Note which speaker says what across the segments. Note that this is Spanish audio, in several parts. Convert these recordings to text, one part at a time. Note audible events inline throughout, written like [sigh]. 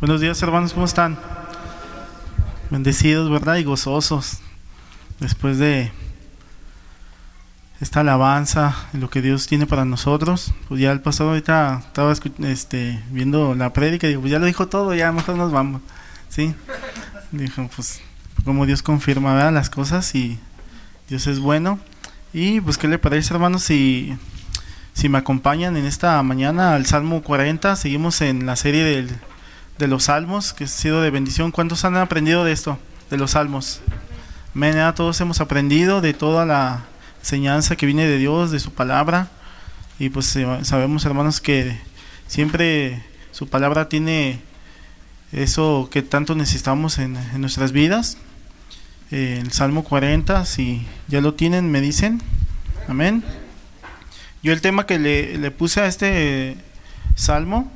Speaker 1: Buenos días hermanos, ¿cómo están? Bendecidos, ¿verdad? Y gozosos. Después de esta alabanza, lo que Dios tiene para nosotros. Pues ya el pasado ahorita estaba este, viendo la prédica y digo, pues ya lo dijo todo, ya mejor nos vamos. ¿Sí? Dijo, pues como Dios confirma ¿verdad? las cosas y Dios es bueno. Y pues, ¿qué le parece, hermanos? Si, si me acompañan en esta mañana al Salmo 40, seguimos en la serie del de los salmos, que ha sido de bendición. ¿Cuántos han aprendido de esto, de los salmos? Amén, todos hemos aprendido de toda la enseñanza que viene de Dios, de su palabra. Y pues eh, sabemos, hermanos, que siempre su palabra tiene eso que tanto necesitamos en, nuestras vidas. Eh, el Salmo 40, si ya lo tienen, me dicen. Amén. Yo el tema que le, le puse a este salmo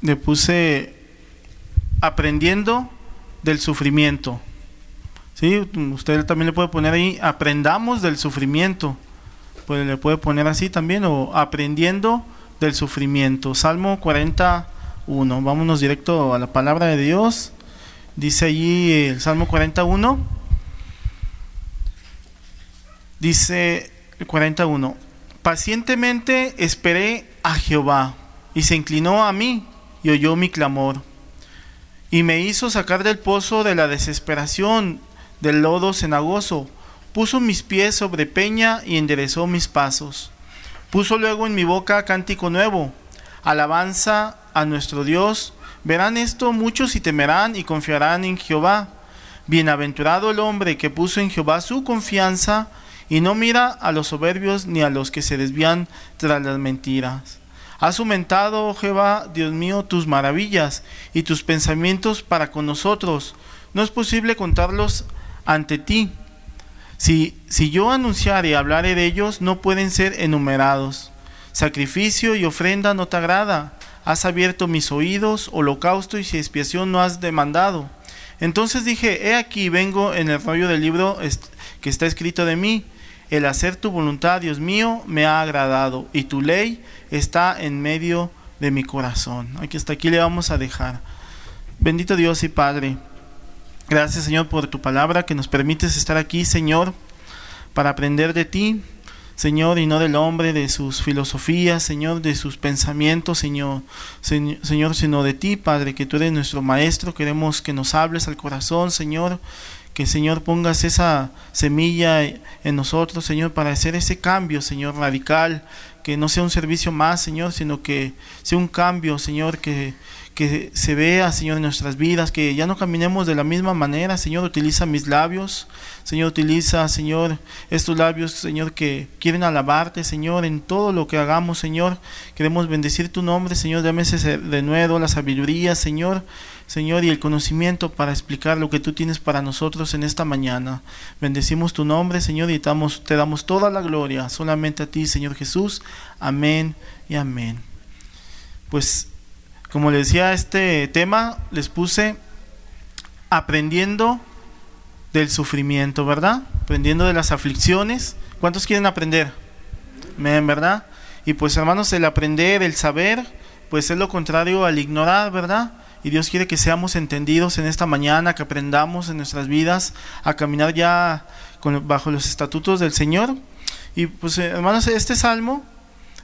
Speaker 1: le puse aprendiendo del sufrimiento. ¿Sí? Usted también le puede poner ahí, aprendamos del sufrimiento. Pues le puede poner así también, o aprendiendo del sufrimiento. Salmo 41. Vámonos directo a la palabra de Dios. Dice allí el Salmo 41. Dice el 41. Pacientemente esperé a Jehová y se inclinó a mí y oyó mi clamor, y me hizo sacar del pozo de la desesperación, del lodo cenagoso, puso mis pies sobre peña y enderezó mis pasos. Puso luego en mi boca cántico nuevo, alabanza a nuestro Dios. Verán esto muchos y temerán y confiarán en Jehová. Bienaventurado el hombre que puso en Jehová su confianza y no mira a los soberbios ni a los que se desvían tras las mentiras. Has aumentado, Jehová, Dios mío, tus maravillas y tus pensamientos para con nosotros. No es posible contarlos ante ti. Si, si yo anunciare y hablare de ellos, no pueden ser enumerados. Sacrificio y ofrenda no te agrada. Has abierto mis oídos, holocausto y expiación no has demandado. Entonces dije, he aquí vengo en el rollo del libro que está escrito de mí el hacer tu voluntad, Dios mío, me ha agradado y tu ley está en medio de mi corazón. Aquí hasta aquí le vamos a dejar. Bendito Dios y Padre. Gracias Señor por tu palabra que nos permites estar aquí, Señor, para aprender de ti, Señor, y no del hombre, de sus filosofías, Señor, de sus pensamientos, Señor, Señor, sino de ti, Padre, que tú eres nuestro Maestro. Queremos que nos hables al corazón, Señor, que Señor pongas esa semilla en nosotros, Señor, para hacer ese cambio, Señor, radical, que no sea un servicio más, Señor, sino que sea un cambio, Señor, que, que se vea, Señor, en nuestras vidas, que ya no caminemos de la misma manera, Señor, utiliza mis labios, Señor, utiliza, Señor, estos labios, Señor, que quieren alabarte, Señor, en todo lo que hagamos, Señor, queremos bendecir tu nombre, Señor, dame ese de nuevo la sabiduría, Señor, Señor, y el conocimiento para explicar lo que tú tienes para nosotros en esta mañana. Bendecimos tu nombre, Señor, y te damos toda la gloria solamente a ti, Señor Jesús. Amén y amén. Pues, como les decía, este tema les puse aprendiendo del sufrimiento, ¿verdad? Aprendiendo de las aflicciones. ¿Cuántos quieren aprender? Amén, ¿verdad? Y pues hermanos, el aprender, el saber, pues es lo contrario al ignorar, ¿verdad? Y Dios quiere que seamos entendidos en esta mañana, que aprendamos en nuestras vidas a caminar ya bajo los estatutos del Señor. Y pues hermanos, este salmo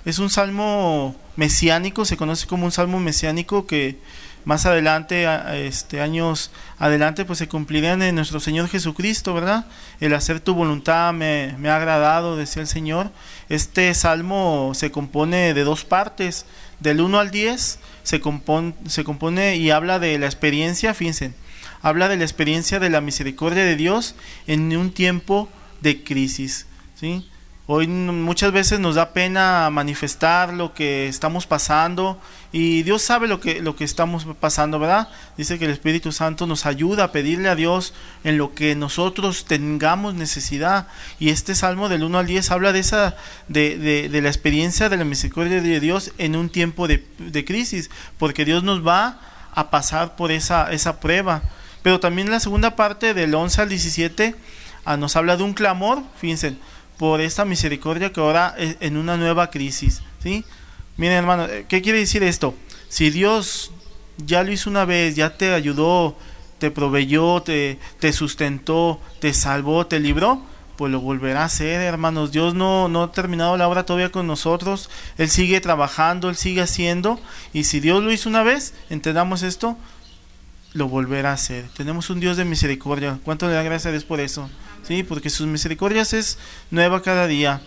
Speaker 1: es un salmo mesiánico, se conoce como un salmo mesiánico que más adelante, este, años adelante, pues se cumplirán en nuestro Señor Jesucristo, ¿verdad? El hacer tu voluntad me ha agradado, decía el Señor. Este salmo se compone de dos partes, del 1 al 10 se compone, se compone y habla de la experiencia, fíjense, habla de la experiencia de la misericordia de Dios en un tiempo de crisis, ¿sí? Hoy muchas veces nos da pena manifestar lo que estamos pasando y Dios sabe lo que, lo que estamos pasando, ¿verdad? Dice que el Espíritu Santo nos ayuda a pedirle a Dios en lo que nosotros tengamos necesidad. Y este Salmo del 1 al 10 habla de, esa, de, de, la experiencia de la misericordia de Dios en un tiempo de, de crisis, porque Dios nos va a pasar por esa, esa prueba. Pero también la segunda parte del 11 al 17 ah, nos habla de un clamor, fíjense por esta misericordia que ahora es en una nueva crisis. ¿sí? Miren hermano, ¿qué quiere decir esto? Si Dios ya lo hizo una vez, ya te ayudó, te proveyó, te, te sustentó, te salvó, te libró, pues lo volverá a hacer, hermanos. Dios no, no ha terminado la obra todavía con nosotros. Él sigue trabajando, Él sigue haciendo. Y si Dios lo hizo una vez, entendamos esto, lo volverá a hacer. Tenemos un Dios de misericordia. ¿Cuánto le da gracias a Dios por eso? Sí, porque sus misericordias es nueva cada día.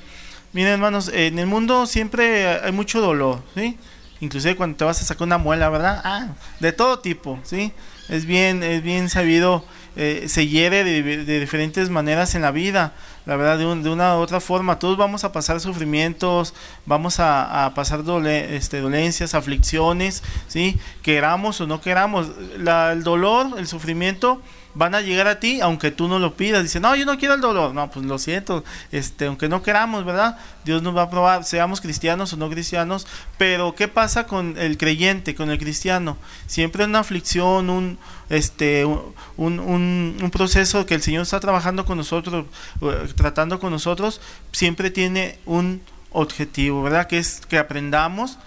Speaker 1: Miren, hermanos, en el mundo siempre hay mucho dolor, ¿sí? Inclusive cuando te vas a sacar una muela, ¿verdad? Ah, de todo tipo, ¿sí? Es bien, es bien sabido, eh, se hiere de, diferentes maneras en la vida, la verdad, de, una u otra forma. Todos vamos a pasar sufrimientos, vamos a, pasar este, dolencias, aflicciones, ¿sí? Queramos o no queramos. el dolor, el sufrimiento van a llegar a ti aunque tú no lo pidas. Dice, no, yo no quiero el dolor. No, pues lo siento, este, aunque no queramos, ¿verdad? Dios nos va a probar, seamos cristianos o no cristianos. Pero, ¿qué pasa con el creyente, con el cristiano? Siempre una aflicción, un, este, un, un, un proceso que el Señor está trabajando con nosotros, tratando con nosotros, siempre tiene un objetivo, ¿verdad? Que es que aprendamos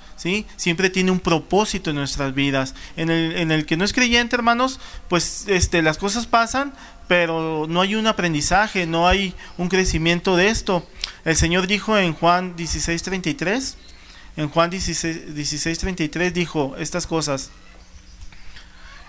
Speaker 1: Siempre tiene un propósito en nuestras vidas. En el, en el que no es creyente, hermanos, pues este, las cosas pasan, pero no hay un aprendizaje, no hay un crecimiento de esto. El Señor dijo en Juan 16:33, en Juan 16:33 dijo estas cosas.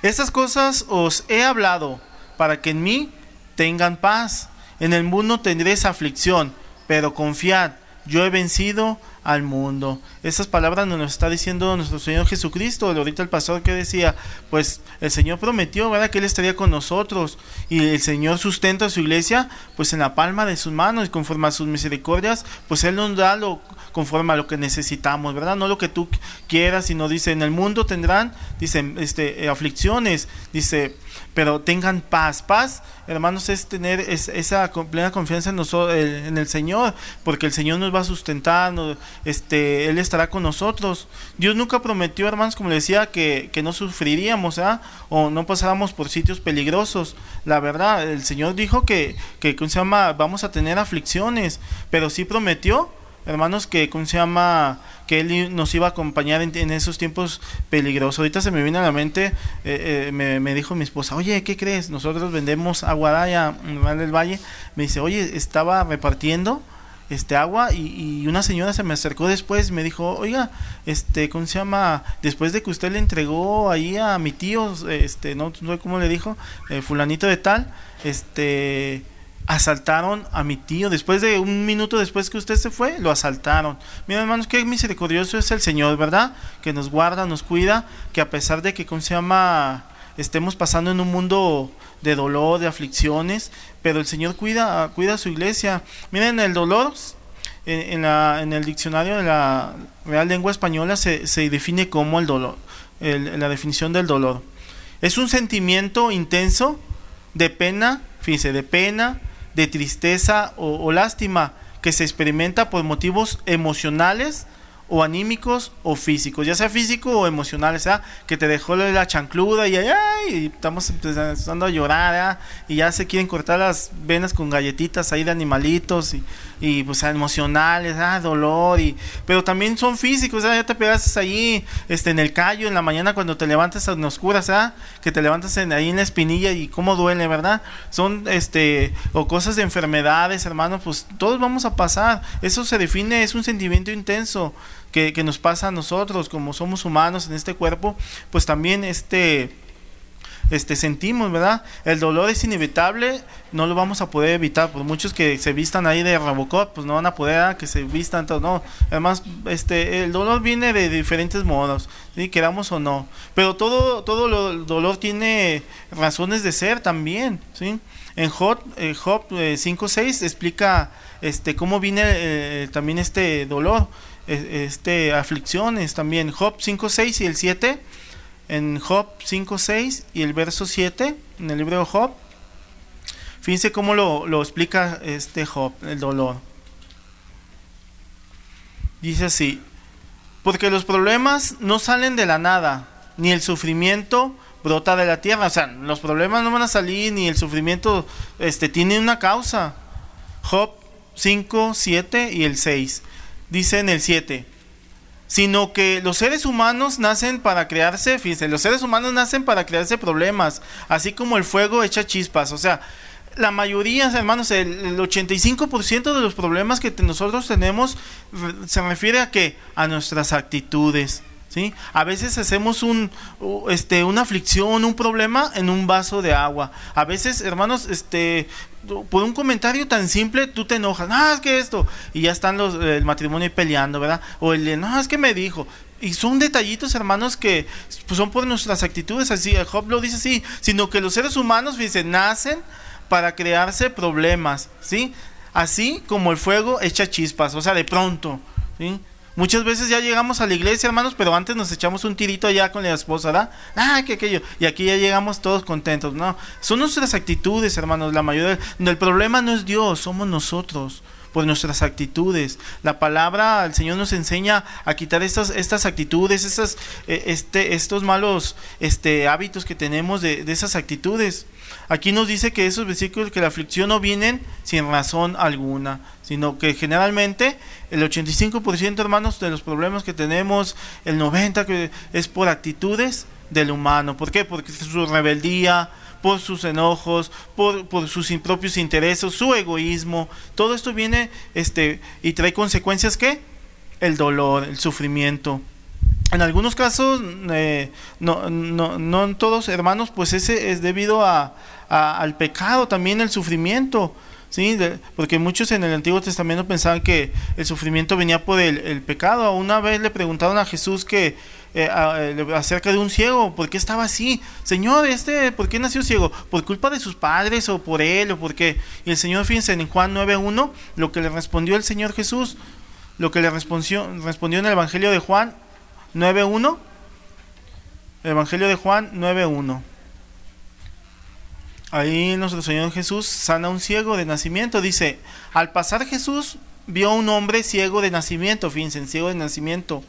Speaker 1: Estas cosas os he hablado para que en mí tengan paz. En el mundo tendréis aflicción, pero confiad, yo he vencido al mundo. Esas palabras nos está diciendo nuestro Señor Jesucristo. Ahorita el pastor que decía, pues el Señor prometió, ¿verdad? Que Él estaría con nosotros y el Señor sustenta a su iglesia, pues en la palma de sus manos y conforme a sus misericordias, pues Él nos da lo conforme a lo que necesitamos, ¿verdad? No lo que tú quieras, sino dice, en el mundo tendrán, dice, este, aflicciones, dice, pero tengan paz. Paz, hermanos, es tener esa plena confianza en, nosotros, en el Señor, porque el Señor nos va a sustentar, este, Él estará con nosotros. Dios nunca prometió, hermanos, como le decía, que, que no sufriríamos ¿ah? o no pasáramos por sitios peligrosos. La verdad, el Señor dijo que, que se llama? vamos a tener aflicciones, pero sí prometió hermanos, que ¿cómo se llama? Que él nos iba a acompañar en, esos tiempos peligrosos. Ahorita se me viene a la mente, eh, eh, me, dijo mi esposa, oye, ¿qué crees? Nosotros vendemos agua en del Valle. Me dice, oye, estaba repartiendo este agua y, una señora se me acercó después y me dijo, oiga, este, ¿cómo se llama? Después de que usted le entregó ahí a mi tío, este, no sé cómo le dijo, eh, fulanito de tal, este asaltaron a mi tío. Después de un minuto después que usted se fue, lo asaltaron. Miren, hermanos, qué misericordioso es el Señor, ¿verdad? Que nos guarda, nos cuida, que a pesar de que, ¿cómo se llama? Estemos pasando en un mundo de dolor, de aflicciones, pero el Señor cuida, cuida a su iglesia. Miren, el dolor, en, la, en el diccionario de la Real Lengua Española se, se define como el dolor, la definición del dolor. Es un sentimiento intenso de pena, fíjense, de pena, de tristeza o, lástima que se experimenta por motivos emocionales o anímicos o físicos, ya sea físico o emocional, o sea, que te dejó la chancluda y, ay, estamos empezando a llorar, y ya se quieren cortar las venas con galletitas ahí de animalitos y, y pues emocionales, ah, dolor, y, pero también son físicos, ya te pegas ahí este, en el callo en la mañana cuando te levantas en oscuras, que te levantas en, ahí en la espinilla y cómo duele, ¿verdad? Son este, o cosas de enfermedades, hermanos, pues todos vamos a pasar, eso se define, es un sentimiento intenso que, que nos pasa a nosotros, como somos humanos en este cuerpo, pues también este este, sentimos, ¿verdad? El dolor es inevitable, no lo vamos a poder evitar, por muchos que se vistan ahí de Robocop, pues no van a poder que se vistan, no. Además, este, el dolor viene de diferentes modos, ¿sí? queramos o no. Pero todo, todo el dolor tiene razones de ser también, ¿sí? En Job, eh, Job 5.6 eh, explica este, cómo viene eh, también este dolor, este, aflicciones también. Job 5.6 y el 7 en Job 5.6 y el verso 7, en el libro de Job. Fíjense cómo lo, explica este Job, el dolor. Dice así, porque los problemas no salen de la nada, ni el sufrimiento brota de la tierra. O sea, los problemas no van a salir, ni el sufrimiento este, tiene una causa. Job 5, 7 y el 6. Dice en el 7, sino que los seres humanos nacen para crearse, fíjense, los seres humanos nacen para crearse problemas, así como el fuego echa chispas, o sea, la mayoría, hermanos, el, 85% de los problemas que nosotros tenemos se refiere a que a nuestras actitudes, ¿sí? A veces hacemos un, este, una aflicción, un problema en un vaso de agua. A veces, hermanos, este, por un comentario tan simple tú te enojas, no, es que esto, y ya están los, el matrimonio peleando, ¿verdad? O el, no, es que me dijo. Y son detallitos, hermanos, que pues, son por nuestras actitudes, así, Job lo dice así, sino que los seres humanos, fíjense, nacen para crearse problemas, ¿sí? Así como el fuego echa chispas, o sea, de pronto, ¿sí? Muchas veces ya llegamos a la iglesia, hermanos, pero antes nos echamos un tirito allá con la esposa, ¿verdad? Ah, que aquello. Y aquí ya llegamos todos contentos. No, son nuestras actitudes, hermanos. La mayoría del problema no es Dios, somos nosotros por nuestras actitudes. La palabra, el Señor nos enseña a quitar estas, estas actitudes, esas, eh, este, estos malos este, hábitos que tenemos de, de esas actitudes. Aquí nos dice que esos versículos que la aflicción no vienen sin razón alguna, sino que generalmente el 85% hermanos de los problemas que tenemos, el 90% que es por actitudes del humano. ¿Por qué? Porque su rebeldía, por sus enojos, por, por, sus propios intereses, su egoísmo, todo esto viene este, y trae consecuencias que el dolor, el sufrimiento. En algunos casos, eh, no, no, no en todos hermanos, pues ese es debido a, al pecado, también el sufrimiento. ¿Sí? porque muchos en el Antiguo Testamento pensaban que el sufrimiento venía por el, pecado. Una vez le preguntaron a Jesús que eh, eh, acerca de un ciego, ¿por qué estaba así? Señor, este, ¿por qué nació ciego? ¿Por culpa de sus padres o por él o por qué? Y el Señor, fíjense, en Juan 9.1, lo que le respondió el Señor Jesús, lo que le respondió, respondió en el Evangelio de Juan 9.1, Evangelio de Juan 9.1. Ahí nuestro Señor Jesús sana a un ciego de nacimiento. Dice, al pasar Jesús vio a un hombre ciego de nacimiento, fíjense, ciego de nacimiento.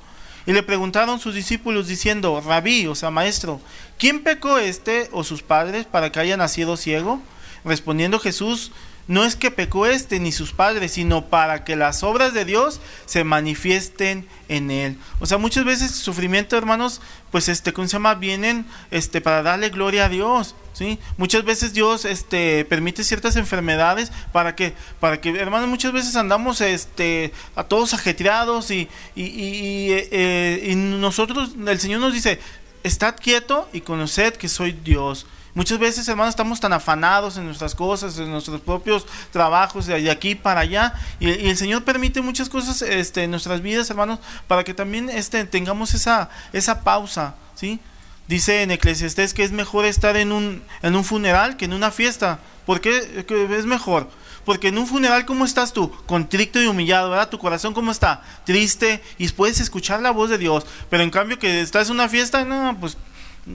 Speaker 1: Y le preguntaron sus discípulos diciendo, rabí, o sea, maestro, ¿quién pecó este o sus padres para que haya nacido ciego? Respondiendo Jesús, no es que pecó este ni sus padres, sino para que las obras de Dios se manifiesten en él. O sea, muchas veces sufrimiento, hermanos, pues este, ¿cómo se llama? Vienen este para darle gloria a Dios, ¿sí? Muchas veces Dios este permite ciertas enfermedades para que para que hermanos muchas veces andamos este a todos ajetreados y y, y, eh, y nosotros el Señor nos dice, "Estad quieto y conoced que soy Dios." Muchas veces, hermanos, estamos tan afanados en nuestras cosas, en nuestros propios trabajos, de aquí para allá, y, el Señor permite muchas cosas este, en nuestras vidas, hermanos, para que también este, tengamos esa, esa pausa, ¿sí? Dice en Eclesiastés que es mejor estar en un, en un funeral que en una fiesta. ¿Por qué es mejor? Porque en un funeral, ¿cómo estás tú? Contrito y humillado, ¿verdad? Tu corazón, ¿cómo está? Triste y puedes escuchar la voz de Dios. Pero en cambio que estás en una fiesta, no, pues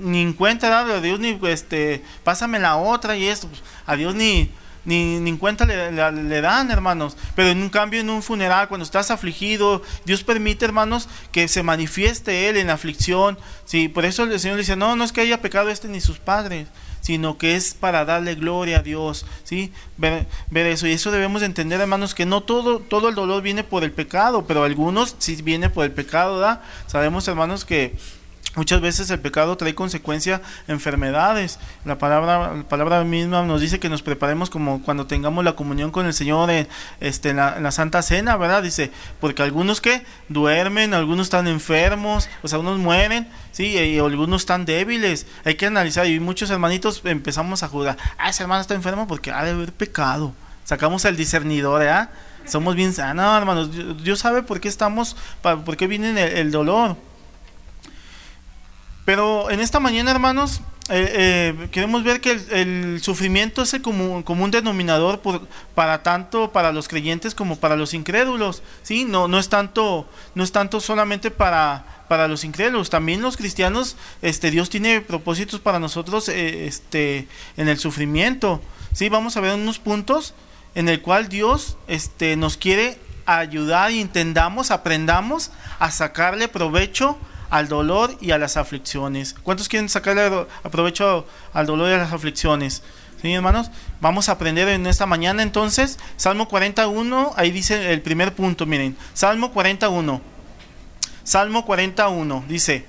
Speaker 1: ni en cuenta a Dios ni este pásame la otra y esto pues, a Dios ni ni, ni en cuenta le, le, dan hermanos pero en un cambio en un funeral cuando estás afligido Dios permite hermanos que se manifieste él en aflicción sí por eso el Señor dice no no es que haya pecado este ni sus padres sino que es para darle gloria a Dios, ¿sí? Ver, ver, eso. Y eso debemos entender, hermanos, que no todo, todo el dolor viene por el pecado, pero algunos sí viene por el pecado, ¿da? Sabemos, hermanos, que Muchas veces el pecado trae consecuencia enfermedades. La palabra, la palabra misma nos dice que nos preparemos como cuando tengamos la comunión con el Señor en, este, la, Santa Cena, ¿verdad? Dice, porque algunos que duermen, algunos están enfermos, o sea, unos mueren, sí, y, algunos están débiles. Hay que analizar y muchos hermanitos empezamos a jugar, ah, ese hermano está enfermo porque ha de haber pecado. Sacamos el discernidor, ¿eh? Somos bien sanos, hermanos. Dios sabe por qué estamos, por qué viene el dolor. Pero en esta mañana, hermanos, eh, eh, queremos ver que el, sufrimiento es el común, denominador para tanto para los creyentes como para los incrédulos. ¿sí? No, no, es tanto, no es tanto solamente para, para los incrédulos, también los cristianos, este, Dios tiene propósitos para nosotros eh, este, en el sufrimiento. ¿sí? Vamos a ver unos puntos en el cual Dios este, nos quiere ayudar y entendamos, aprendamos a sacarle provecho al dolor y a las aflicciones. ¿Cuántos quieren sacarle provecho al dolor y a las aflicciones? ¿Sí, hermanos? Vamos a aprender en esta mañana entonces. Salmo 41, ahí dice el primer punto, miren. Salmo 41. Salmo 41 dice,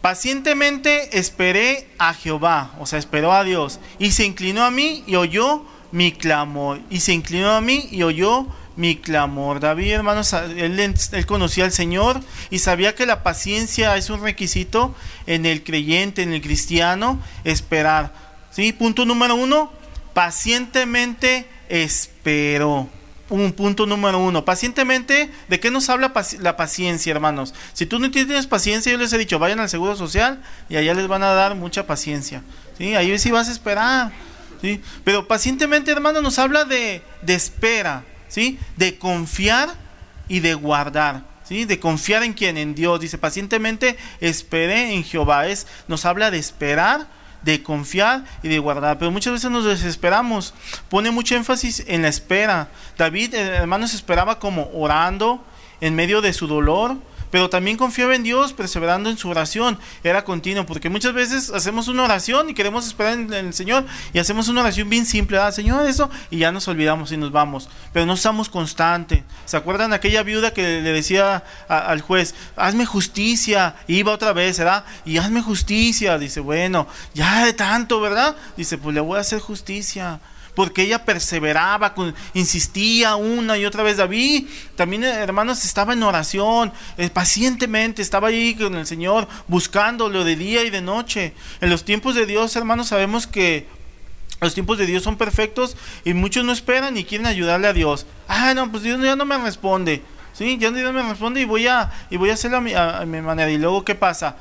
Speaker 1: pacientemente esperé a Jehová, o sea, esperó a Dios, y se inclinó a mí y oyó mi clamor, y se inclinó a mí y oyó mi clamor. David, hermanos, él, conocía al Señor y sabía que la paciencia es un requisito en el creyente, en el cristiano, esperar. ¿Sí? Punto número uno, pacientemente esperó. Un punto número uno. Pacientemente, ¿de qué nos habla la paciencia, hermanos? Si tú no tienes paciencia, yo les he dicho, vayan al Seguro Social y allá les van a dar mucha paciencia. ¿Sí? Ahí sí vas a esperar. ¿Sí? Pero pacientemente, hermanos, nos habla de, de espera De confiar y de guardar. De confiar en quien, en Dios. Dice, pacientemente esperé en Jehová. Es, nos habla de esperar, de confiar y de guardar. Pero muchas veces nos desesperamos. Pone mucho énfasis en la espera. David, eh, hermanos, esperaba como orando en medio de su dolor pero también confiaba en Dios, perseverando en su oración. Era continuo, porque muchas veces hacemos una oración y queremos esperar en, el Señor y hacemos una oración bien simple, ah, Señor, eso, y ya nos olvidamos y nos vamos. Pero no estamos constantes. ¿Se acuerdan aquella viuda que le decía al juez, hazme justicia? Iba otra vez, ¿verdad? Y hazme justicia. Dice, bueno, ya de tanto, ¿verdad? Dice, pues le voy a hacer justicia porque ella perseveraba, insistía una y otra vez. David también, hermanos, estaba en oración, eh, pacientemente, estaba ahí con el Señor, buscándolo de día y de noche. En los tiempos de Dios, hermanos, sabemos que los tiempos de Dios son perfectos y muchos no esperan y quieren ayudarle a Dios. Ah, no, pues Dios ya no me responde. Sí, ya Dios me responde y voy a, y voy a hacerlo a mi, a mi manera. Y luego, ¿qué pasa?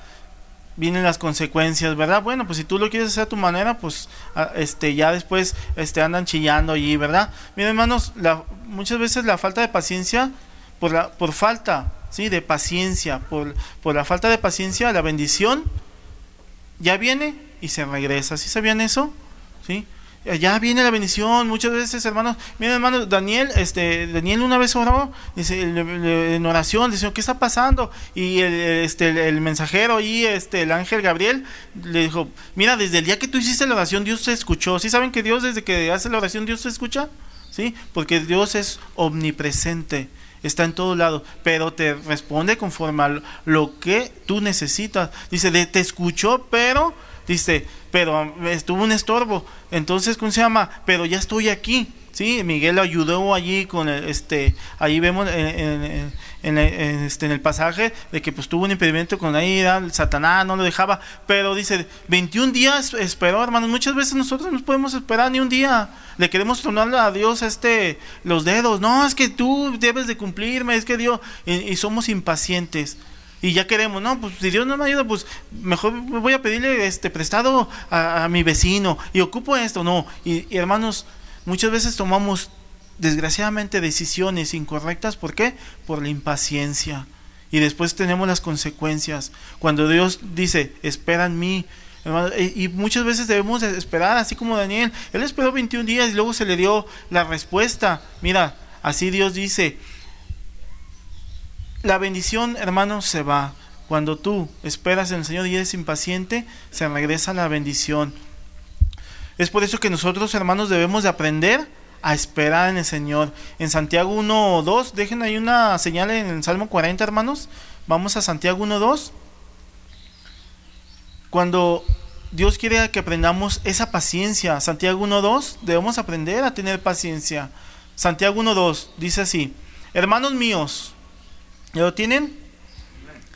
Speaker 1: Vienen las consecuencias, ¿verdad? Bueno, pues si tú lo quieres hacer a tu manera, pues este ya después este andan chillando allí, ¿verdad? Miren, hermanos, la, muchas veces la falta de paciencia por la por falta, sí, de paciencia, por, por la falta de paciencia, la bendición ya viene y se regresa. ¿Sí sabían eso? ¿Sí? Ya viene la bendición. Muchas veces, hermanos, miren, hermano, Daniel, este, Daniel una vez oró, dice, en oración, dice, ¿qué está pasando? Y el, este, el, mensajero y este, el ángel Gabriel le dijo, mira, desde el día que tú hiciste la oración, Dios te escuchó. ¿Sí saben que Dios, desde que hace la oración, Dios te escucha? ¿Sí? Porque Dios es omnipresente está en todo lado, pero te responde conforme a lo que tú necesitas. Dice, te escuchó, pero dice, pero estuvo un estorbo. Entonces, ¿cómo se llama? Pero ya estoy aquí. Sí, Miguel ayudó allí con este, ahí vemos en, este, en, el pasaje de que pues tuvo un impedimento con ahí, el Satanás no lo dejaba, pero dice, 21 días esperó, hermanos, muchas veces nosotros no podemos esperar ni un día, le queremos tronarle a Dios este, los dedos, no, es que tú debes de cumplirme, es que Dios, y somos impacientes y ya queremos, no, pues si Dios no me ayuda, pues mejor voy a pedirle este prestado a, mi vecino y ocupo esto, no. Y, hermanos, muchas veces tomamos desgraciadamente decisiones incorrectas, ¿por qué? Por la impaciencia. Y después tenemos las consecuencias. Cuando Dios dice, espera en mí, y muchas veces debemos esperar, así como Daniel. Él esperó 21 días y luego se le dio la respuesta. Mira, así Dios dice, la bendición, hermano, se va. Cuando tú esperas en el Señor y eres impaciente, se regresa la bendición. Es por eso que nosotros, hermanos, debemos de aprender a esperar en el Señor. En Santiago 1 o 2, dejen ahí una señal en el Salmo 40, hermanos. Vamos a Santiago 1 2. Cuando Dios quiere que aprendamos esa paciencia, Santiago 1 2, debemos aprender a tener paciencia. Santiago 1 2 dice así: Hermanos míos, ¿Ya lo tienen?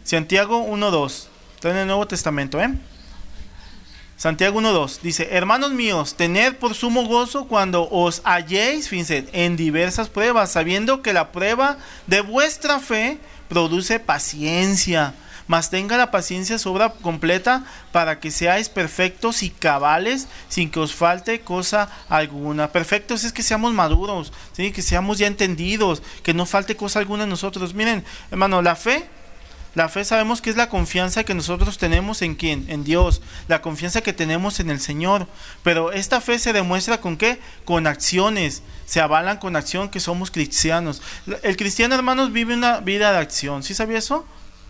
Speaker 1: Santiago 1.2. Está en el Nuevo Testamento, ¿eh? Santiago 1.2 dice, hermanos míos, tened por sumo gozo cuando os halléis, fíjense, en diversas pruebas, sabiendo que la prueba de vuestra fe produce paciencia mas tenga la paciencia sobra completa para que seáis perfectos y cabales sin que os falte cosa alguna. Perfectos es que seamos maduros, ¿sí? que seamos ya entendidos, que no falte cosa alguna en nosotros. Miren, hermano, la fe la fe sabemos que es la confianza que nosotros tenemos en quién, en Dios, la confianza que tenemos en el Señor. Pero esta fe se demuestra con qué? Con acciones. Se avalan con acción que somos cristianos. El cristiano, hermanos, vive una vida de acción. ¿Sí sabía eso?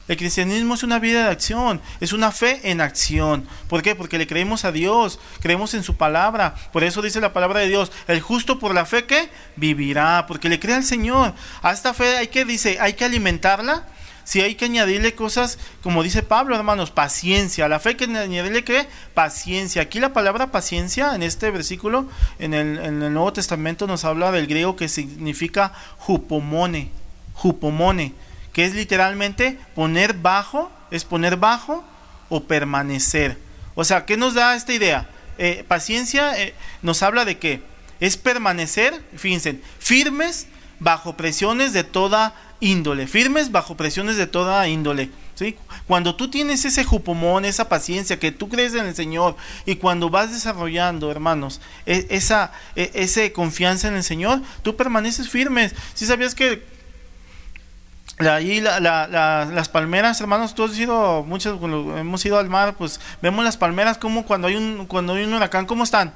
Speaker 1: El cristianismo es una vida de acción, es una fe en acción. ¿Por qué? Porque le creemos a Dios, creemos en su palabra. Por eso dice la palabra de Dios, el justo por la fe que vivirá, porque le cree al Señor. A esta fe hay que dice, hay que alimentarla si hay que añadirle cosas, como dice Pablo, hermanos, paciencia. La fe que añadirle qué? Paciencia. Aquí la palabra paciencia en este versículo, en el, en el Nuevo Testamento, nos habla del griego que significa jupomone. Jupomone, que es literalmente poner bajo, es poner bajo o permanecer. O sea, ¿qué nos da esta idea? Eh, paciencia eh, nos habla de que es permanecer, fíjense, firmes bajo presiones de toda índole, firmes bajo presiones de toda índole. ¿sí? Cuando tú tienes ese jupomón, esa paciencia, que tú crees en el Señor y cuando vas desarrollando, hermanos, e, esa, e, confianza en el Señor, tú permaneces firmes. Si sabías que las palmeras, hermanos, tú has ido, muchos hemos ido al mar, pues vemos las palmeras como cuando hay un, cuando hay un huracán, ¿cómo están?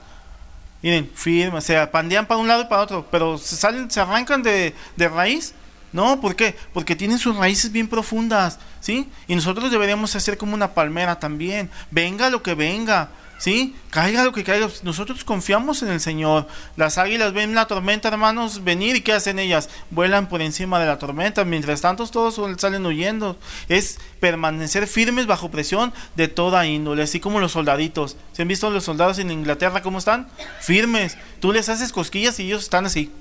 Speaker 1: Miren, firmes, se pandean para un lado y para otro, pero se salen, se arrancan de, de raíz. No, ¿por qué? Porque tienen sus raíces bien profundas, ¿sí? Y nosotros deberíamos hacer como una palmera también. Venga lo que venga, ¿sí? Caiga lo que caiga. Nosotros confiamos en el Señor. Las águilas ven la tormenta, hermanos, venir y ¿qué hacen ellas? Vuelan por encima de la tormenta. Mientras tanto, todos salen huyendo. Es permanecer firmes bajo presión de toda índole, así como los soldaditos. ¿Se han visto los soldados en Inglaterra cómo están? Firmes. Tú les haces cosquillas y ellos están así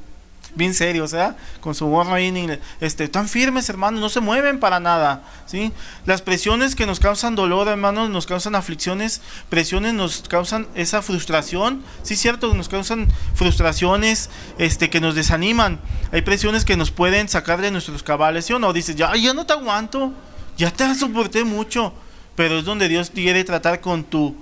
Speaker 1: bien serios, ¿eh? Con su gorro ahí en. Este, tan firmes, hermanos, no se mueven para nada, ¿sí? Las presiones que nos causan dolor, hermanos, nos causan aflicciones, presiones nos causan esa frustración, sí, cierto, nos causan frustraciones, este, que nos desaniman. Hay presiones que nos pueden sacar de nuestros cabales, ¿sí o no? Dices, ya, ya no te aguanto, ya te soporté mucho, pero es donde Dios quiere tratar con tu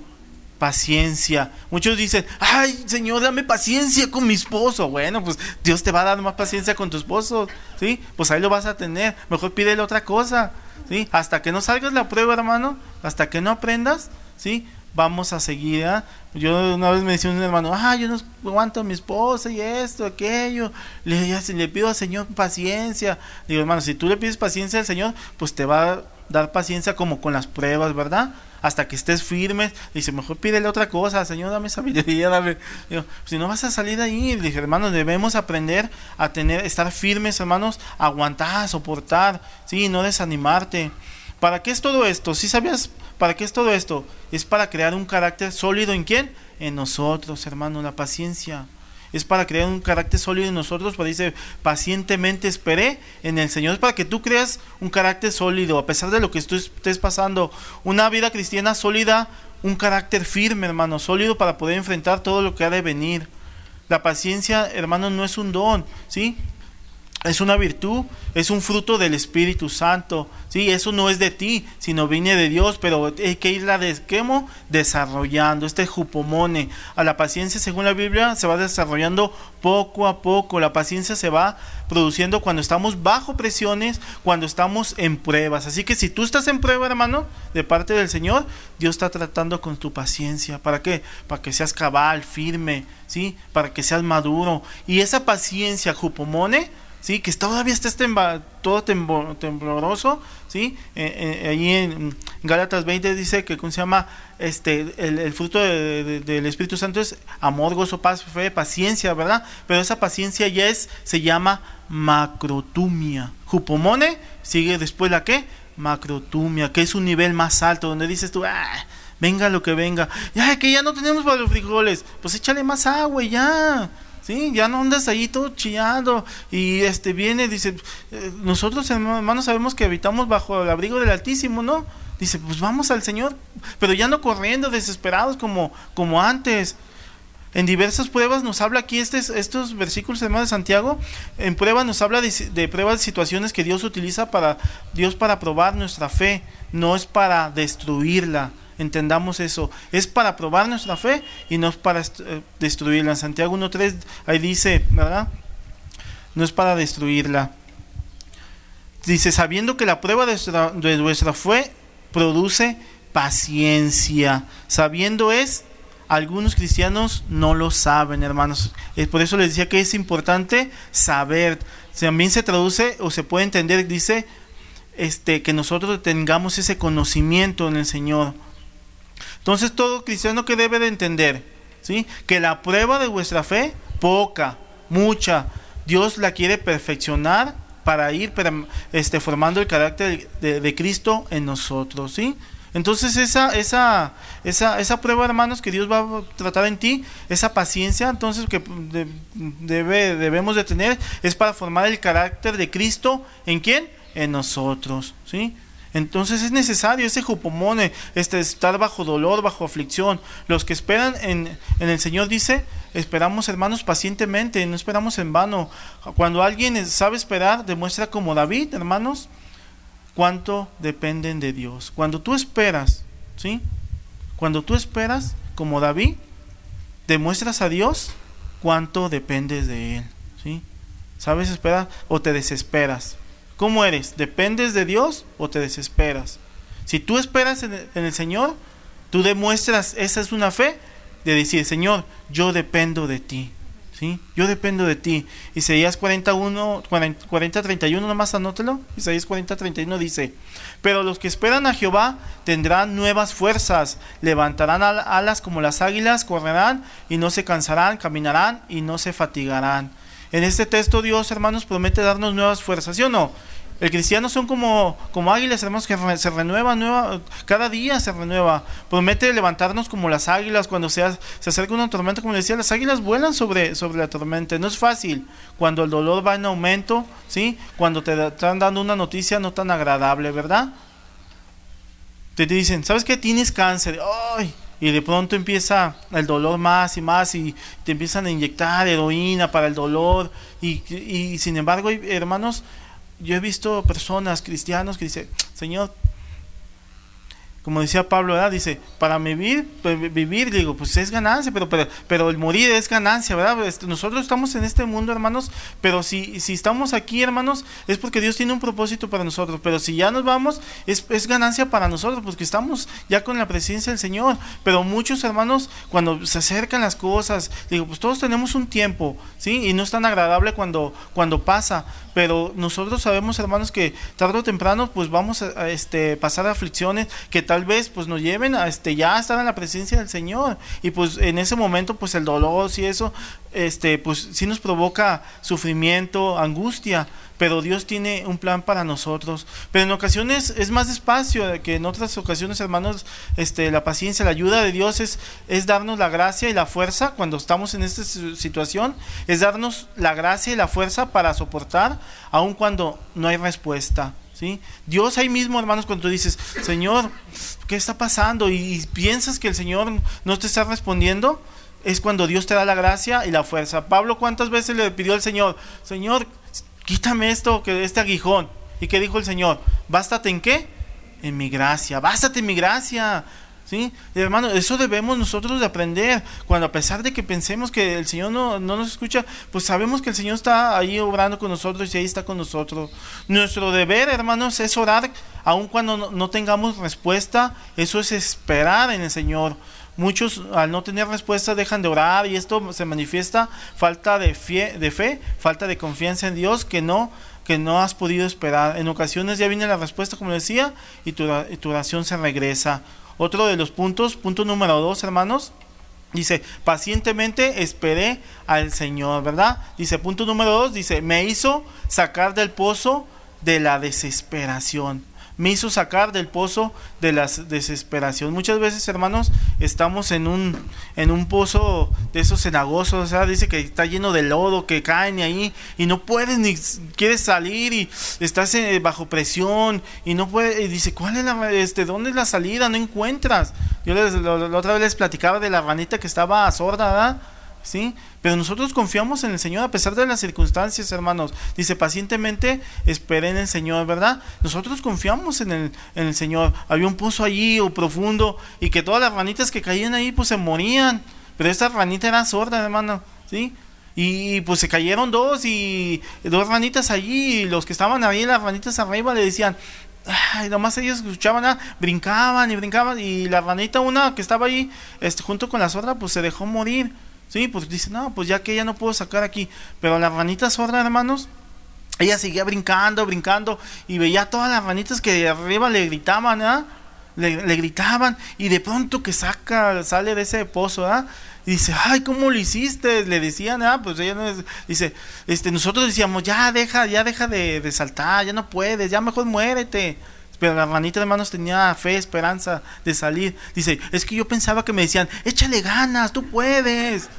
Speaker 1: paciencia. Muchos dicen, ay Señor, dame paciencia con mi esposo. Bueno, pues Dios te va a dar más paciencia con tu esposo, ¿sí? Pues ahí lo vas a tener. Mejor pídele otra cosa, ¿sí? Hasta que no salgas la prueba, hermano, hasta que no aprendas, ¿sí? Vamos a seguir. ¿ah? Yo una vez me decía un hermano, ah, yo no aguanto a mi esposa y esto, aquello. Le, le pido al Señor paciencia. Digo, hermano, si tú le pides paciencia al Señor, pues te va a dar paciencia como con las pruebas, ¿verdad? hasta que estés firme. Dice, mejor pídele otra cosa, Señor, dame sabiduría, dame. si no vas a salir de ahí, dije, hermanos, debemos aprender a tener, estar firmes, hermanos, aguantar, soportar, sí, no desanimarte. ¿Para qué es todo esto? Si sabías para qué es todo esto? Es para crear un carácter sólido en quién? En nosotros, hermano, la paciencia es para crear un carácter sólido en nosotros, para dice, pacientemente esperé en el Señor, es para que tú creas un carácter sólido, a pesar de lo que estés pasando, una vida cristiana sólida, un carácter firme, hermano, sólido para poder enfrentar todo lo que ha de venir. La paciencia, hermano, no es un don, ¿sí? Es una virtud, es un fruto del Espíritu Santo. Sí, eso no es de ti, sino viene de Dios, pero hay que irla de, desarrollando. Este jupomone, a la paciencia, según la Biblia, se va desarrollando poco a poco. La paciencia se va produciendo cuando estamos bajo presiones, cuando estamos en pruebas. Así que si tú estás en prueba, hermano, de parte del Señor, Dios está tratando con tu paciencia. ¿Para qué? Para que seas cabal, firme, ¿sí? Para que seas maduro. Y esa paciencia, jupomone, ¿sí? que todavía está todo tembloroso, ¿sí? Eh, eh, ahí en Gálatas 20 dice que ¿cómo se llama? Este, el, fruto del Espíritu Santo es amor, gozo, paz, fe, paciencia, ¿verdad? Pero esa paciencia ya es, se llama macrotumia. Jupomone sigue después la qué? Macrotumia, que es un nivel más alto, donde dices tú, ah, venga lo que venga, ya que ya no tenemos para los frijoles, pues échale más agua ya. Sí, ya no andas ahí todo chillando y este viene, dice, eh, nosotros hermanos sabemos que habitamos bajo el abrigo del Altísimo, ¿no? Dice, pues vamos al Señor, pero ya no corriendo, desesperados como, como antes. En diversas pruebas nos habla aquí este, estos versículos de Santiago, en pruebas nos habla de, de pruebas, situaciones que Dios utiliza para Dios para probar nuestra fe, no es para destruirla entendamos eso. Es para probar nuestra fe y no es para eh, destruirla. En Santiago 1.3 ahí dice, ¿verdad? No es para destruirla. Dice, sabiendo que la prueba de nuestra, de fe produce paciencia. Sabiendo es, algunos cristianos no lo saben, hermanos. Es por eso les decía que es importante saber. También se traduce o se puede entender, dice, este, que nosotros tengamos ese conocimiento en el Señor. Entonces todo cristiano que debe de entender, ¿sí? Que la prueba de vuestra fe, poca, mucha, Dios la quiere perfeccionar para ir este, formando el carácter de, Cristo en nosotros, ¿sí? Entonces esa, esa, esa, esa prueba, hermanos, que Dios va a tratar en ti, esa paciencia, entonces que debe, debemos de tener, es para formar el carácter de Cristo en quién? En nosotros, ¿sí? Entonces es necesario ese jupomone, este, estar bajo dolor, bajo aflicción. Los que esperan en, en, el Señor dice, esperamos hermanos pacientemente, no esperamos en vano. Cuando alguien sabe esperar, demuestra como David, hermanos, cuánto dependen de Dios. Cuando tú esperas, ¿sí? Cuando tú esperas, como David, demuestras a Dios cuánto dependes de Él, ¿sí? ¿Sabes esperar o te desesperas? ¿Cómo eres? ¿Dependes de Dios o te desesperas? Si tú esperas en el, Señor, tú demuestras, esa es una fe de decir, Señor, yo dependo de ti. Yo dependo de ti. Isaías 41, 40, 31, nomás anótelo. Isaías 40, 31 dice, pero los que esperan a Jehová tendrán nuevas fuerzas, levantarán alas como las águilas, correrán y no se cansarán, caminarán y no se fatigarán. En este texto Dios, hermanos, promete darnos nuevas fuerzas, ¿sí o no? El cristiano son como, como águilas, hermanos, que se renueva, nueva, cada día se renueva. Promete levantarnos como las águilas cuando se, se acerca una tormenta, como decía, las águilas vuelan sobre, sobre la tormenta. No es fácil cuando el dolor va en aumento, ¿sí? Cuando te están dando una noticia no tan agradable, ¿verdad? Te dicen, ¿sabes qué? Tienes cáncer. ¡Ay! Y de pronto empieza el dolor más y más y te empiezan a inyectar heroína para el dolor y, y sin embargo hermanos yo he visto personas, cristianos, que dicen, Señor, como decía Pablo, ¿verdad? Dice, para vivir, pues, vivir, digo, pues es ganancia, pero, pero, el morir es ganancia, ¿verdad? Este, nosotros estamos en este mundo, hermanos, pero si, si estamos aquí, hermanos, es porque Dios tiene un propósito para nosotros, pero si ya nos vamos, es, es ganancia para nosotros, porque estamos ya con la presencia del Señor, pero muchos hermanos, cuando se acercan las cosas, digo, pues todos tenemos un tiempo, ¿sí? Y no es tan agradable cuando, cuando pasa, pero nosotros sabemos, hermanos, que tarde o temprano, pues vamos a, a este, pasar aflicciones que tal vez pues nos lleven a este ya estar en la presencia del Señor y pues en ese momento pues el dolor y eso este pues sí nos provoca sufrimiento, angustia, pero Dios tiene un plan para nosotros. Pero en ocasiones es más despacio que en otras ocasiones, hermanos, este la paciencia, la ayuda de Dios es es darnos la gracia y la fuerza cuando estamos en esta situación, es darnos la gracia y la fuerza para soportar aun cuando no hay respuesta. Dios ahí mismo, hermanos, cuando tú dices, Señor, ¿qué está pasando? Y, piensas que el Señor no te está respondiendo, es cuando Dios te da la gracia y la fuerza. Pablo, ¿cuántas veces le pidió al Señor, Señor, quítame esto, que este aguijón? ¿Y qué dijo el Señor? ¿Bástate en qué? En mi gracia, bástate en mi gracia. ¿Sí? hermano, eso debemos nosotros de aprender. Cuando a pesar de que pensemos que el Señor no, no, nos escucha, pues sabemos que el Señor está ahí obrando con nosotros y ahí está con nosotros. Nuestro deber, hermanos, es orar aun cuando no, no tengamos respuesta. Eso es esperar en el Señor. Muchos al no tener respuesta dejan de orar y esto se manifiesta falta de fe, de fe, falta de confianza en Dios que no que no has podido esperar. En ocasiones ya viene la respuesta, como decía, y tu, tu oración se regresa. Otro de los puntos, punto número dos, hermanos, dice, pacientemente esperé al Señor, ¿verdad? Dice, punto número dos, dice, me hizo sacar del pozo de la desesperación me hizo sacar del pozo de la desesperación. Muchas veces, hermanos, estamos en un, en un pozo de esos cenagosos, o sea, dice que está lleno de lodo, que caen ahí y no puedes ni quieres salir y estás eh, bajo presión y no puedes, y dice, ¿cuál es la, este, dónde es la salida? No encuentras. Yo la otra vez les platicaba de la ranita que estaba sorda. ¿sí? Pero nosotros confiamos en el Señor a pesar de las circunstancias, hermanos. Dice, pacientemente esperen en el Señor, ¿verdad? Nosotros confiamos en el, en el Señor. Había un pozo allí o profundo y que todas las ranitas que caían ahí pues se morían. Pero esta ranita era sorda, hermano, ¿sí? Y pues se cayeron dos y dos ranitas allí y los que estaban ahí, las ranitas arriba, le decían, ay, nomás ellos escuchaban, ah, brincaban y brincaban y la ranita una que estaba ahí este, junto con la sorda pues se dejó morir. Sí, pues dice, no, pues ya que ella no puedo sacar aquí. Pero la ranita sorda, hermanos, ella seguía brincando, brincando y veía todas las ranitas que de arriba le gritaban, ¿ah? le, gritaban y de pronto que saca, sale de ese pozo, ¿ah? Y dice, ay, ¿cómo lo hiciste? Le decían, ah, pues ella no es, dice, este, nosotros decíamos, ya deja, ya deja de, saltar, ya no puedes, ya mejor muérete. Pero la hermanita de hermanos tenía fe, esperanza de salir. Dice, es que yo pensaba que me decían, échale ganas, tú puedes.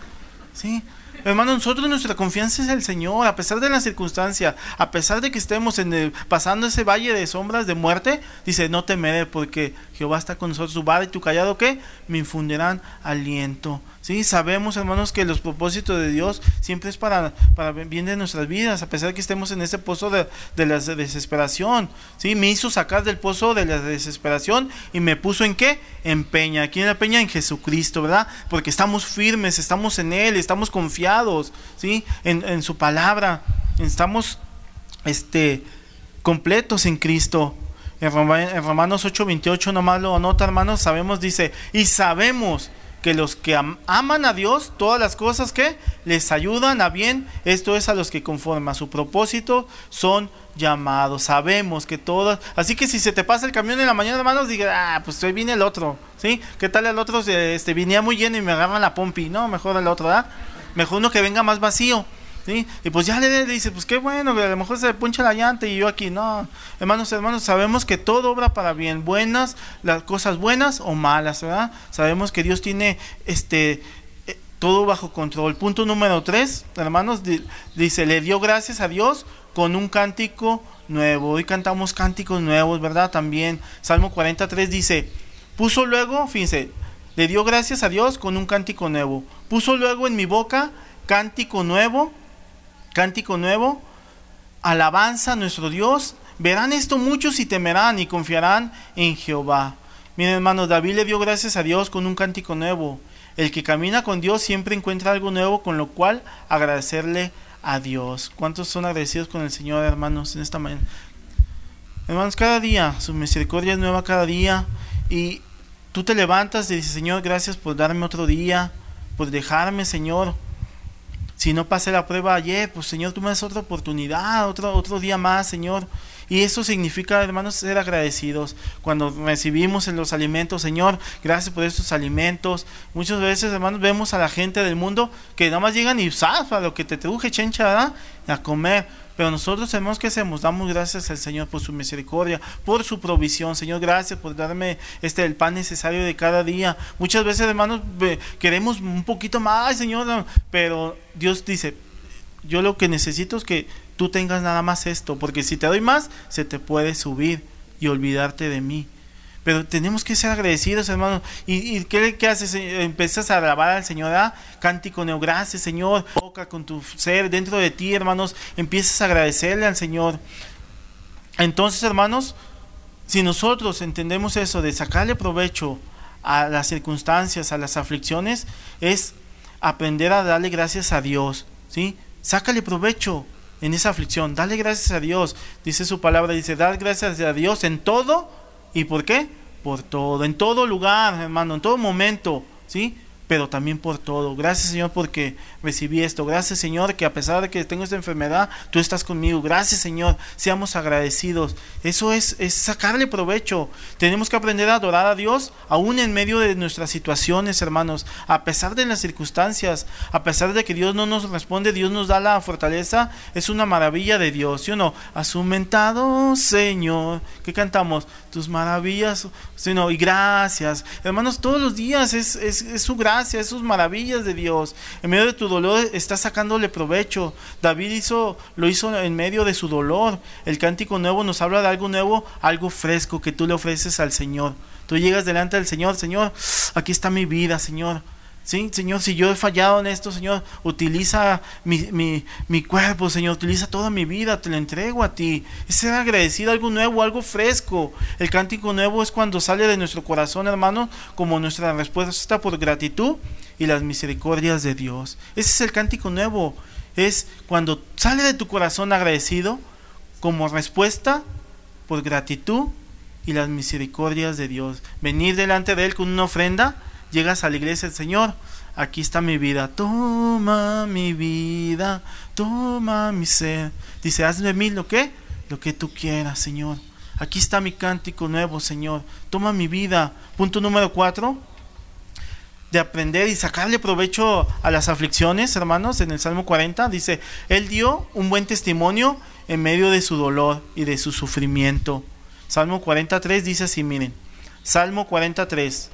Speaker 1: ¿Sí? Hermano, nosotros nuestra confianza es el Señor, a pesar de la circunstancia, a pesar de que estemos en el, pasando ese valle de sombras de muerte, dice, no temeré porque Jehová está con nosotros, su vara y tu callado que me infundirán aliento. Sí, sabemos, hermanos, que los propósitos de Dios siempre es para, para bien de nuestras vidas, a pesar de que estemos en ese pozo de, de la desesperación. Sí, me hizo sacar del pozo de la desesperación y me puso en qué? En peña. ¿Quién en la peña? En Jesucristo, ¿verdad? Porque estamos firmes, estamos en Él, estamos confiados, ¿sí? En, en su palabra. Estamos este, completos en Cristo. En Romanos 8:28 nomás lo anota, hermanos, sabemos, dice, y sabemos que los que aman a Dios, todas las cosas que les ayudan a bien, esto es a los que conforme a su propósito son llamados. Sabemos que todas, así que si se te pasa el camión en la mañana, hermanos, diga, ah, pues hoy viene el otro, ¿sí? ¿Qué tal el otro? Este, venía muy lleno y me agarran la pompi, no, mejor el otro, ¿verdad? Mejor uno que venga más vacío. Y pues ya le, dice, pues qué bueno, a lo mejor se puncha la llanta y yo aquí, no. Hermanos, hermanos, sabemos que todo obra para bien, buenas, las cosas buenas o malas, ¿verdad? Sabemos que Dios tiene este eh, todo bajo control. Punto número tres, hermanos, dice, le dio gracias a Dios con un cántico nuevo. Hoy cantamos cánticos nuevos, ¿verdad? También, Salmo 43 dice, puso luego, fíjense, le dio gracias a Dios con un cántico nuevo. Puso luego en mi boca cántico nuevo cántico nuevo, alabanza a nuestro Dios. Verán esto muchos y temerán y confiarán en Jehová. Miren hermanos, David le dio gracias a Dios con un cántico nuevo. El que camina con Dios siempre encuentra algo nuevo con lo cual agradecerle a Dios. ¿Cuántos son agradecidos con el Señor, hermanos, en esta mañana? Hermanos, cada día, su misericordia es nueva cada día. Y tú te levantas y dices, Señor, gracias por darme otro día, por dejarme, Señor, si no pasé la prueba ayer, pues Señor, tú me das otra oportunidad, otro, otro día más, Señor. Y eso significa, hermanos, ser agradecidos. Cuando recibimos en los alimentos, Señor, gracias por estos alimentos. Muchas veces, hermanos, vemos a la gente del mundo que nada más llegan y zafa lo que te truje, chencha, ¿verdad? A comer. Pero nosotros sabemos que hacemos, damos gracias al Señor por su misericordia, por su provisión. Señor, gracias por darme este el pan necesario de cada día. Muchas veces, hermanos, queremos un poquito más, Señor, pero Dios dice, yo lo que necesito es que tú tengas nada más esto, porque si te doy más, se te puede subir y olvidarte de mí. Pero tenemos que ser agradecidos, hermanos. ¿Y, qué, haces? Empiezas a alabar al Señor, ¿ah? Cántico gracias, Señor. Boca con tu ser dentro de ti, hermanos. Empiezas a agradecerle al Señor. Entonces, hermanos, si nosotros entendemos eso de sacarle provecho a las circunstancias, a las aflicciones, es aprender a darle gracias a Dios, ¿sí? Sácale provecho en esa aflicción, dale gracias a Dios. Dice su palabra, dice, dar gracias a Dios en todo ¿Y por qué? Por todo, en todo lugar, hermano, en todo momento, ¿sí? Pero también por todo. Gracias Señor porque recibí esto. Gracias Señor que a pesar de que tengo esta enfermedad, tú estás conmigo. Gracias Señor, seamos agradecidos. Eso es, es sacarle provecho. Tenemos que aprender a adorar a Dios aún en medio de nuestras situaciones, hermanos. A pesar de las circunstancias, a pesar de que Dios no nos responde, Dios nos da la fortaleza. Es una maravilla de Dios, ¿sí o no? A su mentado Señor. ¿Qué cantamos? Tus maravillas, ¿sí no? Y gracias. Hermanos, todos los días es, es, es su gracia gracia, sus maravillas de Dios. En medio de tu dolor estás sacándole provecho. David hizo, lo hizo en medio de su dolor. El cántico nuevo nos habla de algo nuevo, algo fresco que tú le ofreces al Señor. Tú llegas delante del Señor, Señor, aquí está mi vida, Señor. Sí, Señor, si yo he fallado en esto, Señor, utiliza mi, mi, cuerpo, Señor, utiliza toda mi vida, te lo entrego a ti. Es ser agradecido, algo nuevo, algo fresco. El cántico nuevo es cuando sale de nuestro corazón, hermano, como nuestra respuesta por gratitud y las misericordias de Dios. Ese es el cántico nuevo. Es cuando sale de tu corazón agradecido como respuesta por gratitud y las misericordias de Dios. Venir delante de Él con una ofrenda llegas a la iglesia del Señor, aquí está mi vida, toma mi vida, toma mi ser. Dice, hazme mí lo que, lo que tú quieras, Señor. Aquí está mi cántico nuevo, Señor. Toma mi vida. Punto número cuatro. De aprender y sacarle provecho a las aflicciones, hermanos. En el Salmo 40 dice, Él dio un buen testimonio en medio de su dolor y de su sufrimiento. Salmo 43 dice así, miren. Salmo 43.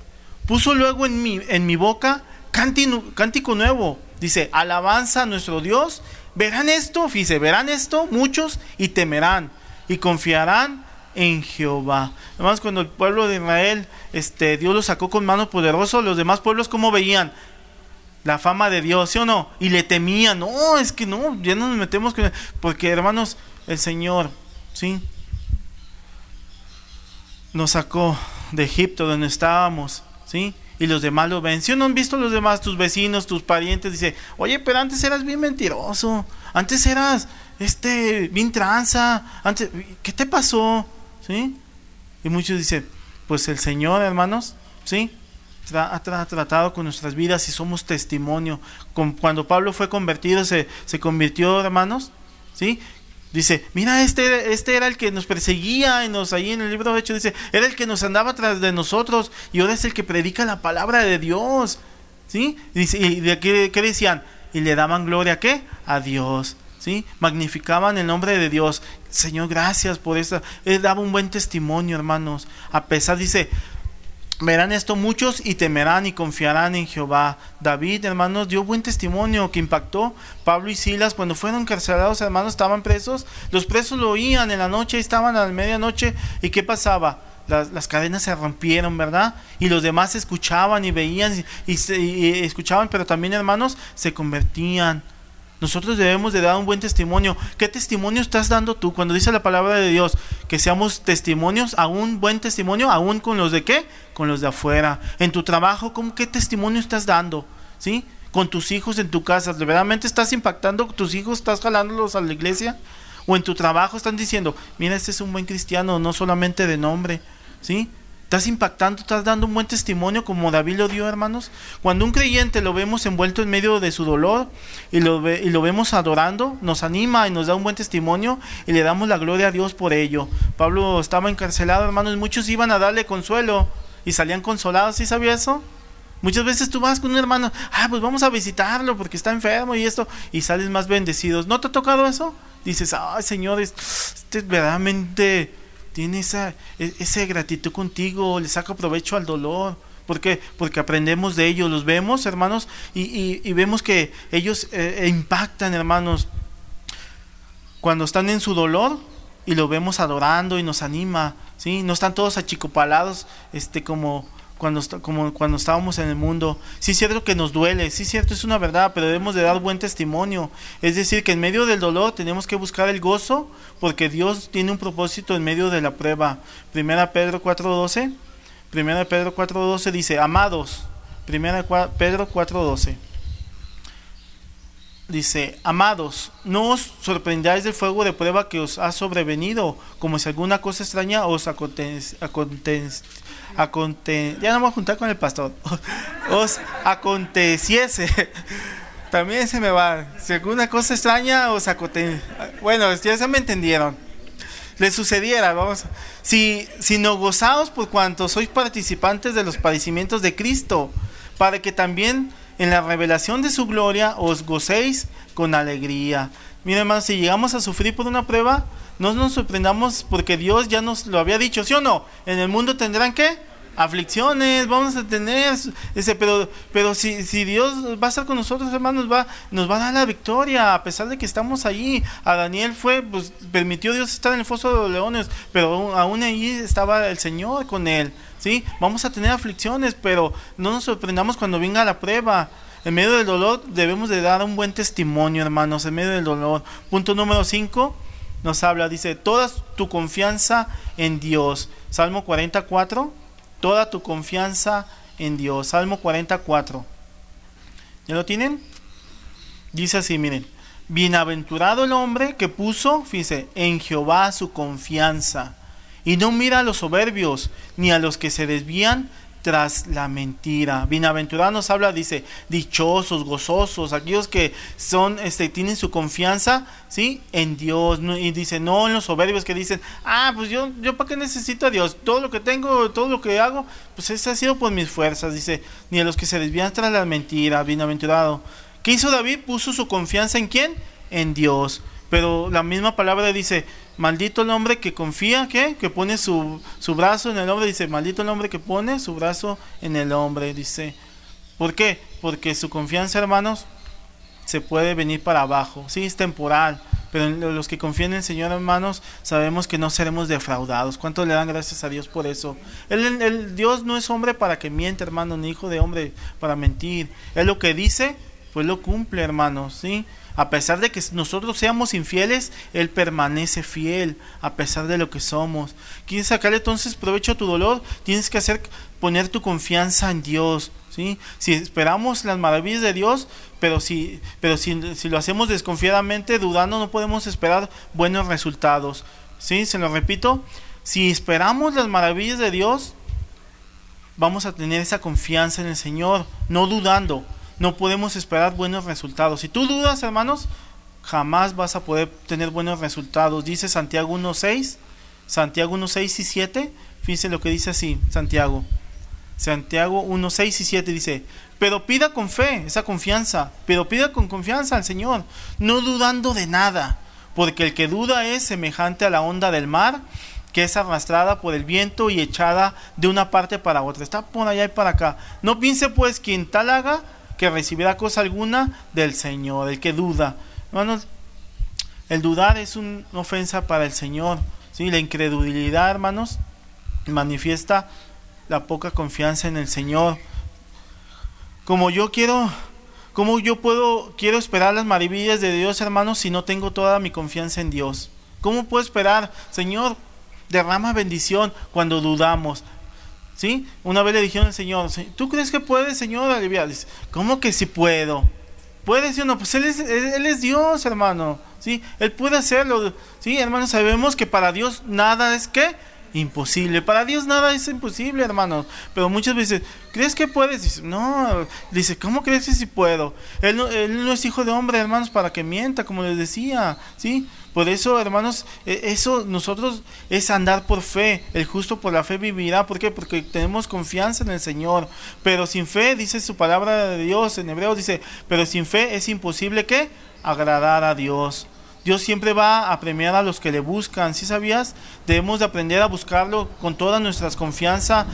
Speaker 1: Puso luego en mi, boca cántico nuevo. Dice, alabanza a nuestro Dios. Verán esto, fíjese, verán esto muchos y temerán y confiarán en Jehová. Además, cuando el pueblo de Israel, este, Dios lo sacó con mano poderosa, los demás pueblos, ¿cómo veían? La fama de Dios, ¿sí o no? Y le temían, no, es que no, ya no nos metemos con... Porque, hermanos, el Señor, ¿sí? Nos sacó de Egipto, donde estábamos, ¿sí? y los demás lo ven. Si no han visto los demás, tus vecinos, tus parientes, dice, oye, pero antes eras bien mentiroso, antes eras este bien tranza, antes, ¿qué te pasó? ¿Sí? Y muchos dicen, pues el Señor, hermanos, ¿sí? ha tratado con nuestras vidas y somos testimonio. Cuando Pablo fue convertido, se, se convirtió, hermanos, ¿sí? Dice, mira, este, este era el que nos perseguía, y nos, ahí en el libro de Hechos dice, era el que nos andaba tras de nosotros y ahora es el que predica la palabra de Dios. ¿Sí? ¿Y de qué, qué decían? Y le daban gloria a qué? A Dios. ¿Sí? Magnificaban el nombre de Dios. Señor, gracias por eso. Él daba un buen testimonio, hermanos. A pesar, dice, Verán esto muchos y temerán y confiarán en Jehová. David, hermanos, dio buen testimonio que impactó. Pablo y Silas, cuando fueron encarcelados, hermanos, estaban presos. Los presos lo oían en la noche, estaban a la medianoche. ¿Y qué pasaba? Las, cadenas se rompieron, ¿verdad? Y los demás escuchaban y veían y escuchaban, pero también, hermanos, se convertían nosotros debemos de dar un buen testimonio. ¿Qué testimonio estás dando tú cuando dice la palabra de Dios? Que seamos testimonios, a un buen testimonio, aún con los de qué? Con los de afuera. En tu trabajo, ¿cómo, ¿qué testimonio estás dando? ¿Sí? Con tus hijos en tu casa. ¿De ¿Verdaderamente estás impactando tus hijos? ¿Estás jalándolos a la iglesia? ¿O en tu trabajo están diciendo, mira, este es un buen cristiano, no solamente de nombre? ¿Sí? Estás impactando, estás dando un buen testimonio como David lo dio, hermanos. Cuando un creyente lo vemos envuelto en medio de su dolor y lo, vemos adorando, nos anima y nos da un buen testimonio y le damos la gloria a Dios por ello. Pablo estaba encarcelado, hermanos, muchos iban a darle consuelo y salían consolados, ¿sí sabía eso? Muchas veces tú vas con un hermano, ah, pues vamos a visitarlo porque está enfermo y esto, y sales más bendecidos. ¿No te ha tocado eso? Dices, ay, Señor, este es verdaderamente tiene esa, e, esa gratitud contigo, le saca provecho al dolor. ¿Por Porque aprendemos de ellos, los vemos, hermanos, y, vemos que ellos eh, e impactan, hermanos, cuando están en su dolor y lo vemos adorando y nos anima, ¿sí? No están todos achicopalados, este, como, cuando, como cuando estábamos en el mundo. Sí es cierto que nos duele, sí es cierto, es una verdad, pero debemos de dar buen testimonio. Es decir, que en medio del dolor tenemos que buscar el gozo, porque Dios tiene un propósito en medio de la prueba. Primera Pedro 4.12, Primera Pedro 4.12 dice, amados, Primera Pedro 4.12. Dice, amados, no os sorprendáis del fuego de prueba que os ha sobrevenido, como si alguna cosa extraña os acontece aconte ya no voy a juntar con el pastor, [laughs] os aconteciese. [laughs] También se me va. Si alguna cosa extraña os aconteciese. Bueno, ya se me entendieron. Le sucediera, vamos. Si, si no gozaos por cuanto sois participantes de los padecimientos de Cristo, para que también en la revelación de su gloria os gocéis con alegría. Miren, hermanos, si llegamos a sufrir por una prueba, no nos sorprendamos porque Dios ya nos lo había dicho, ¿sí o no? En el mundo tendrán que aflicciones, vamos a tener ese, pero, pero si, si Dios va a estar con nosotros, hermanos, va, nos va a dar la victoria, a pesar de que estamos allí. A Daniel fue, pues permitió Dios estar en el foso de los leones, pero aún ahí estaba el Señor con él. ¿Sí? Vamos a tener aflicciones, pero no nos sorprendamos cuando venga la prueba. En medio del dolor debemos de dar un buen testimonio, hermanos, en medio del dolor. Punto número 5 nos habla, dice, toda tu confianza en Dios. Salmo 44, toda tu confianza en Dios. Salmo 44. ¿Ya lo tienen? Dice así, miren, bienaventurado el hombre que puso, fíjese, en Jehová su confianza y no mira a los soberbios ni a los que se desvían tras la mentira. Bienaventurado nos habla, dice, dichosos, gozosos, aquellos que son, este, tienen su confianza, ¿sí? En Dios. Y dice, no en los soberbios que dicen, ah, pues yo, yo para qué necesito a Dios. Todo lo que tengo, todo lo que hago, pues eso ha sido por mis fuerzas. Dice, ni a los que se desvían tras la mentira. Bienaventurado. ¿Qué hizo David? Puso su confianza en quién? En Dios. Pero la misma palabra dice, Maldito el hombre que confía, ¿qué? Que pone su, su brazo en el hombre, dice, maldito el hombre que pone su brazo en el hombre, dice. ¿Por qué? Porque su confianza, hermanos, se puede venir para abajo, sí, es temporal, pero los que confían en el Señor, hermanos, sabemos que no seremos defraudados. ¿Cuánto le dan gracias a Dios por eso? El, el, Dios no es hombre para que miente, hermano, ni hijo de hombre para mentir. Él lo que dice, pues lo cumple, hermanos, ¿sí? A pesar de que nosotros seamos infieles, Él permanece fiel a pesar de lo que somos. ¿Quieres sacarle entonces provecho a tu dolor? Tienes que hacer poner tu confianza en Dios. ¿sí? Si esperamos las maravillas de Dios, pero si, pero si, si lo hacemos desconfiadamente, dudando, no podemos esperar buenos resultados. ¿sí? Se lo repito, si esperamos las maravillas de Dios, vamos a tener esa confianza en el Señor, no dudando no podemos esperar buenos resultados. Si tú dudas, hermanos, jamás vas a poder tener buenos resultados. Dice Santiago 1.6, Santiago 1.6 y 7, fíjense lo que dice así, Santiago. Santiago 1.6 y 7 dice, pero pida con fe, esa confianza, pero pida con confianza al Señor, no dudando de nada, porque el que duda es semejante a la onda del mar, que es arrastrada por el viento y echada de una parte para otra. Está por allá y para acá. No piense pues quien tal haga que recibirá cosa alguna del Señor, el que duda. Hermanos, el dudar es una ofensa para el Señor. ¿sí? La incredulidad, hermanos, manifiesta la poca confianza en el Señor. Como yo quiero, como yo puedo, quiero esperar las maravillas de Dios, hermanos, si no tengo toda mi confianza en Dios? ¿Cómo puedo esperar, Señor, derrama bendición cuando dudamos? ¿Sí? Una vez le dijeron al Señor, ¿tú crees que puedes, Señor, aliviar? Dice, ¿cómo que si puedo? ¿Puede sí o no? Pues él es, él es Dios, hermano. ¿Sí? Él puede hacerlo. ¿Sí, hermano? Sabemos que para Dios nada es que imposible. Para Dios nada es imposible, hermano. Pero muchas veces, ¿crees que puedes? Dice, no. Dice, ¿cómo crees que sí puedo? Él él no es hijo de hombre, hermanos, para que mienta, como les decía. ¿Sí? Por eso, hermanos, e, eso nosotros es andar por fe. El justo por la fe vivirá. ¿Por qué? Porque tenemos confianza en el Señor. Pero sin fe, dice su palabra de Dios en hebreo, dice, pero sin fe es imposible que agradar a Dios. Dios siempre va a premiar a los que le buscan. ¿Sí sabías? Debemos de aprender a buscarlo con toda nuestra confianza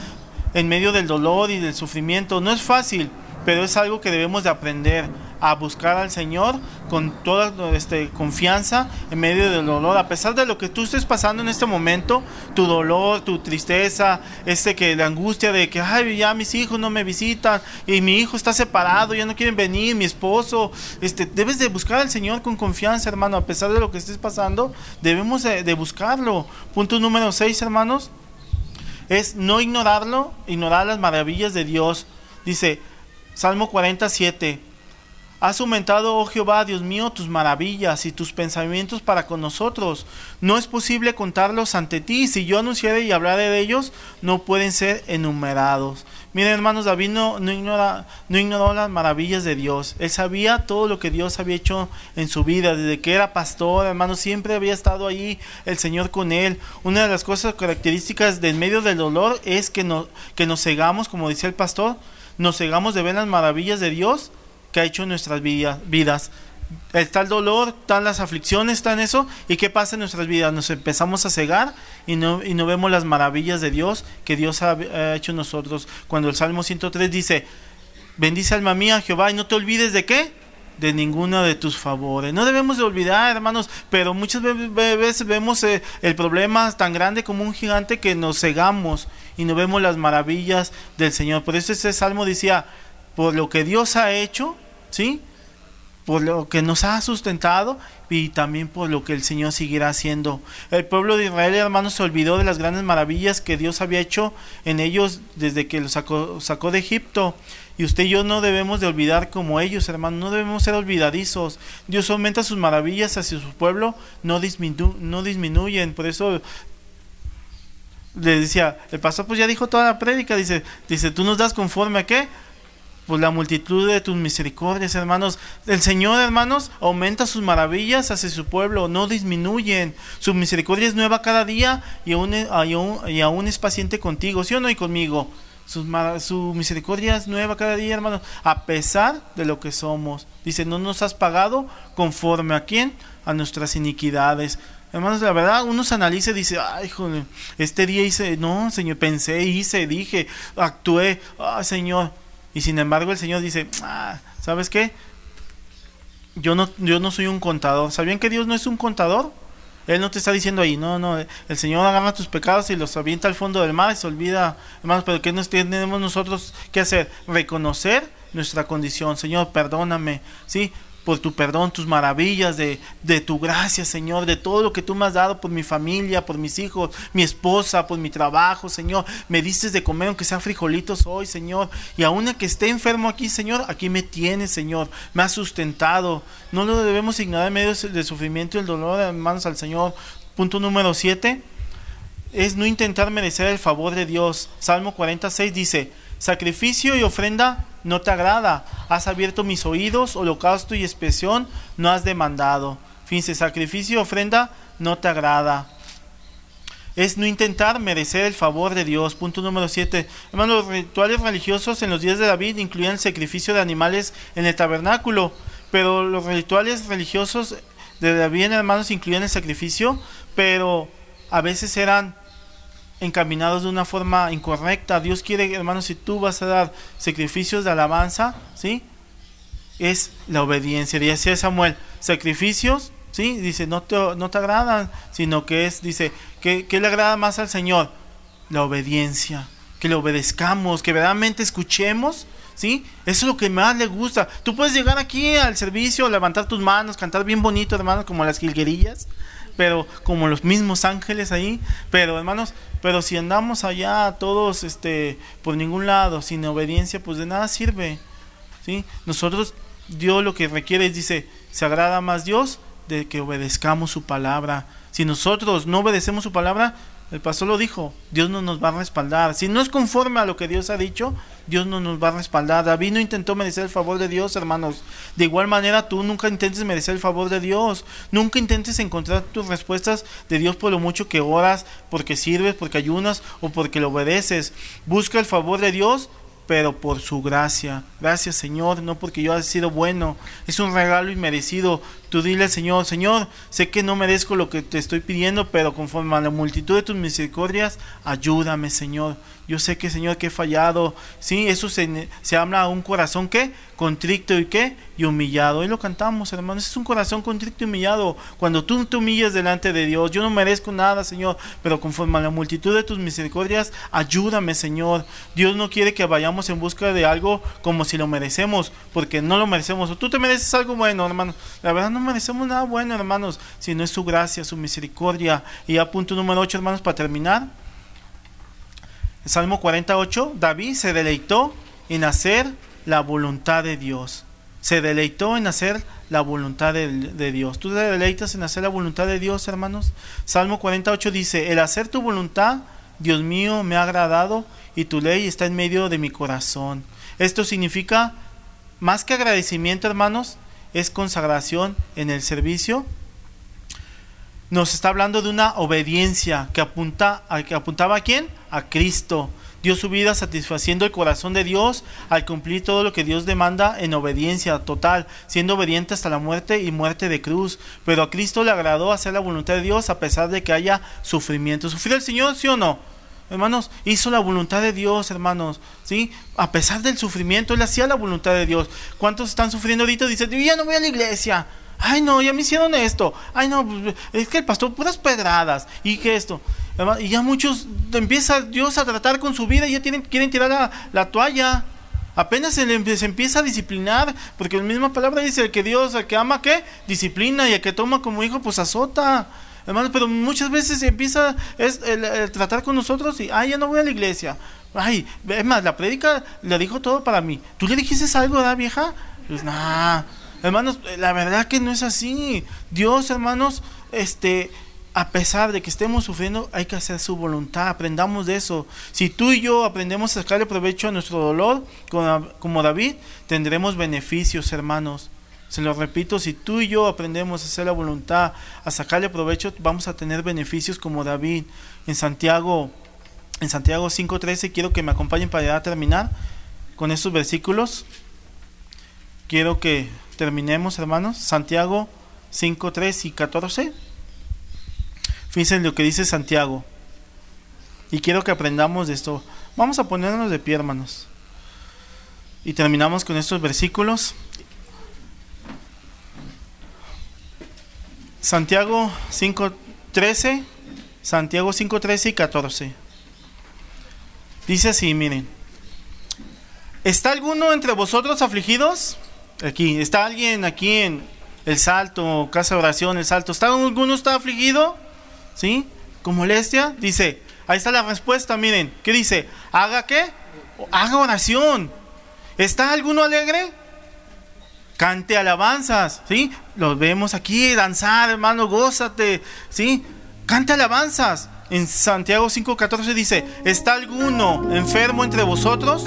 Speaker 1: en medio del dolor y del sufrimiento. No es fácil, pero es algo que debemos de aprender a buscar al Señor con toda este, confianza en medio del dolor. A pesar de lo que tú estés pasando en este momento, tu dolor, tu tristeza, este que la angustia de que, ay, ya mis hijos no me visitan y mi hijo está separado, ya no quieren venir, mi esposo, este, debes de buscar al Señor con confianza, hermano, a pesar de lo que estés pasando, debemos de, de buscarlo. Punto número 6, hermanos, es no ignorarlo, ignorar las maravillas de Dios. Dice, Salmo 47, Has aumentado, oh Jehová, Dios mío, tus maravillas y tus pensamientos para con nosotros. No es posible contarlos ante ti. Si yo anunciare y hablaré de ellos, no pueden ser enumerados. Miren, hermanos, David no, no, ignora, no ignoró las maravillas de Dios. Él sabía todo lo que Dios había hecho en su vida. Desde que era pastor, hermanos, siempre había estado ahí el Señor con él. Una de las cosas características del medio del dolor es que, no, que nos cegamos, como decía el pastor, nos cegamos de ver las maravillas de Dios que ha hecho en nuestras vidas. Está el dolor, están las aflicciones, está en eso. ¿Y qué pasa en nuestras vidas? Nos empezamos a cegar y no, y no vemos las maravillas de Dios que Dios ha, hecho en nosotros. Cuando el Salmo 103 dice, bendice alma mía Jehová y no te olvides de qué? De ninguno de tus favores. No debemos de olvidar, hermanos, pero muchas veces vemos eh, el problema tan grande como un gigante que nos cegamos y no vemos las maravillas del Señor. Por eso ese salmo decía, por lo que Dios ha hecho, ¿sí? Por lo que nos ha sustentado y también por lo que el Señor seguirá haciendo. El pueblo de Israel, hermanos, se olvidó de las grandes maravillas que Dios había hecho en ellos desde que los sacó, sacó de Egipto. Y usted y yo no debemos de olvidar como ellos, hermanos, no debemos ser olvidadizos. Dios aumenta sus maravillas hacia su pueblo, no, no disminuyen. Por eso le decía, el pastor pues ya dijo toda la prédica, dice, dice, tú nos das conforme a qué? Pues la multitud de tus misericordias, hermanos. El Señor, hermanos, aumenta sus maravillas hacia su pueblo, no disminuyen. Su misericordia es nueva cada día y aún, y aún es paciente contigo, ¿sí o no? Y conmigo. Su, misericordia es nueva cada día, hermanos, a pesar de lo que somos. Dice, no nos has pagado conforme a quién? A nuestras iniquidades. Hermanos, la verdad, uno se analiza y dice, ay, joder, este día hice, no, Señor, pensé, hice, dije, actué, ah, Señor. Y sin embargo el Señor dice, ah, ¿sabes qué? Yo no, yo no soy un contador. ¿Sabían que Dios no es un contador? Él no te está diciendo ahí, no, no, el Señor agarra tus pecados y los avienta al fondo del mar y se olvida, hermanos, pero ¿qué nos tenemos nosotros que hacer? Reconocer nuestra condición, Señor, perdóname, ¿sí? Por tu perdón, tus maravillas, de, de, tu gracia, Señor, de todo lo que tú me has dado por mi familia, por mis hijos, mi esposa, por mi trabajo, Señor. Me diste de comer, aunque sea frijolitos hoy, Señor. Y aún que esté enfermo aquí, Señor, aquí me tienes, Señor. Me has sustentado. No lo debemos ignorar en medio del sufrimiento y el dolor, hermanos, al Señor. Punto número 7 es no intentar merecer el favor de Dios. Salmo 46 dice, sacrificio y ofrenda no te agrada. Has abierto mis oídos, holocausto y expresión no has demandado. Fíjense, sacrificio y ofrenda no te agrada. Es no intentar merecer el favor de Dios. Punto número 7. Hermanos, los rituales religiosos en los días de David incluían el sacrificio de animales en el tabernáculo. Pero los rituales religiosos de David, hermanos, incluían el sacrificio, pero a veces eran encaminados de una forma incorrecta. Dios quiere, hermanos, si tú vas a dar sacrificios de alabanza, ¿sí? Es la obediencia. Dice Samuel, sacrificios, ¿sí? Dice, no te, no te agradan, sino que es, dice, ¿qué, le agrada más al Señor? La obediencia. Que le obedezcamos, que verdaderamente escuchemos, ¿sí? Eso es lo que más le gusta. Tú puedes llegar aquí al servicio, levantar tus manos, cantar bien bonito, hermanos, como las jilguerillas, pero como los mismos ángeles ahí, pero hermanos, pero si andamos allá todos este por ningún lado sin obediencia, pues de nada sirve. ¿Sí? Nosotros Dios lo que requiere es dice, se agrada más Dios de que obedezcamos su palabra. Si nosotros no obedecemos su palabra, el pastor lo dijo, Dios no nos va a respaldar. Si no es conforme a lo que Dios ha dicho, Dios no nos va a respaldar. David no intentó merecer el favor de Dios, hermanos. De igual manera, tú nunca intentes merecer el favor de Dios. Nunca intentes encontrar tus respuestas de Dios por lo mucho que oras, porque sirves, porque ayunas o porque lo obedeces. Busca el favor de Dios pero por su gracia. Gracias Señor, no porque yo haya sido bueno, es un regalo inmerecido. Tú dile Señor, Señor, sé que no merezco lo que te estoy pidiendo, pero conforme a la multitud de tus misericordias, ayúdame Señor. Yo sé que Señor que he fallado. Sí, eso se, se habla a un corazón que contrito y qué y humillado. Hoy lo cantamos, hermanos. Es un corazón contrito y humillado. Cuando tú te humillas delante de Dios, yo no merezco nada, Señor, pero conforme a la multitud de tus misericordias, ayúdame, Señor. Dios no quiere que vayamos en busca de algo como si lo merecemos, porque no lo merecemos. O tú te mereces algo bueno, hermano. La verdad no merecemos nada bueno, hermanos, si no es su gracia, su misericordia. Y a punto número 8, hermanos, para terminar. Salmo 48, David se deleitó en hacer la voluntad de Dios. Se deleitó en hacer la voluntad de, Dios. ¿Tú te deleitas en hacer la voluntad de Dios, hermanos? Salmo 48 dice, el hacer tu voluntad, Dios mío, me ha agradado y tu ley está en medio de mi corazón. Esto significa, más que agradecimiento, hermanos, es consagración en el servicio nos está hablando de una obediencia que, apunta, que apuntaba a quién? A Cristo. Dio su vida satisfaciendo el corazón de Dios al cumplir todo lo que Dios demanda en obediencia total, siendo obediente hasta la muerte y muerte de cruz. Pero a Cristo le agradó hacer la voluntad de Dios a pesar de que haya sufrimiento. ¿Sufrió el Señor, sí o no? Hermanos, hizo la voluntad de Dios, hermanos, ¿sí? A pesar del sufrimiento, él hacía la voluntad de Dios. ¿Cuántos están sufriendo ahorita? Dicen, yo ya no voy a la iglesia. Ay, no, ya me hicieron esto. Ay, no, es que el pastor, puras pedradas. Y que esto. Y ya muchos empieza Dios a tratar con su vida y ya tienen, quieren tirar la, toalla. Apenas se, se, empieza a disciplinar, porque la misma palabra dice el que Dios, el que ama, ¿qué? Disciplina y el que toma como hijo, pues azota. Hermano, pero muchas veces empieza es, el, tratar con nosotros y, ay, ya no voy a la iglesia. Ay, es más, la prédica le dijo todo para mí. ¿Tú le dijiste algo, ¿verdad, vieja? Pues nada. Hermanos, la verdad que no es así. Dios, hermanos, este a pesar de que estemos sufriendo, hay que hacer su voluntad, aprendamos de eso. Si tú y yo aprendemos a sacarle provecho a nuestro dolor, como David, tendremos beneficios, hermanos. Se lo repito, si tú y yo aprendemos a hacer la voluntad, a sacarle provecho, vamos a tener beneficios como David. En Santiago, en Santiago 5.13, quiero que me acompañen para ya terminar con estos versículos. Quiero que terminemos, hermanos. Santiago 5.3 y 14. Fíjense lo que dice Santiago. Y quiero que aprendamos de esto. Vamos a ponernos de pie, hermanos. Y terminamos con estos versículos. Santiago 5.13, Santiago 5.13 y 14. Dice así, miren. ¿Está alguno entre vosotros afligidos? Aquí, ¿está alguien aquí en el salto, casa de oración, el salto? ¿Está alguno está afligido? ¿sí? Con molestia, dice, ahí está la respuesta, miren, ¿qué dice? ¿Haga qué? Haga oración. ¿Está alguno alegre? Cante alabanzas, ¿sí? Los vemos aquí danzar, hermano, gózate, ¿sí? Cante alabanzas. En Santiago 5:14 dice, ¿está alguno enfermo entre vosotros?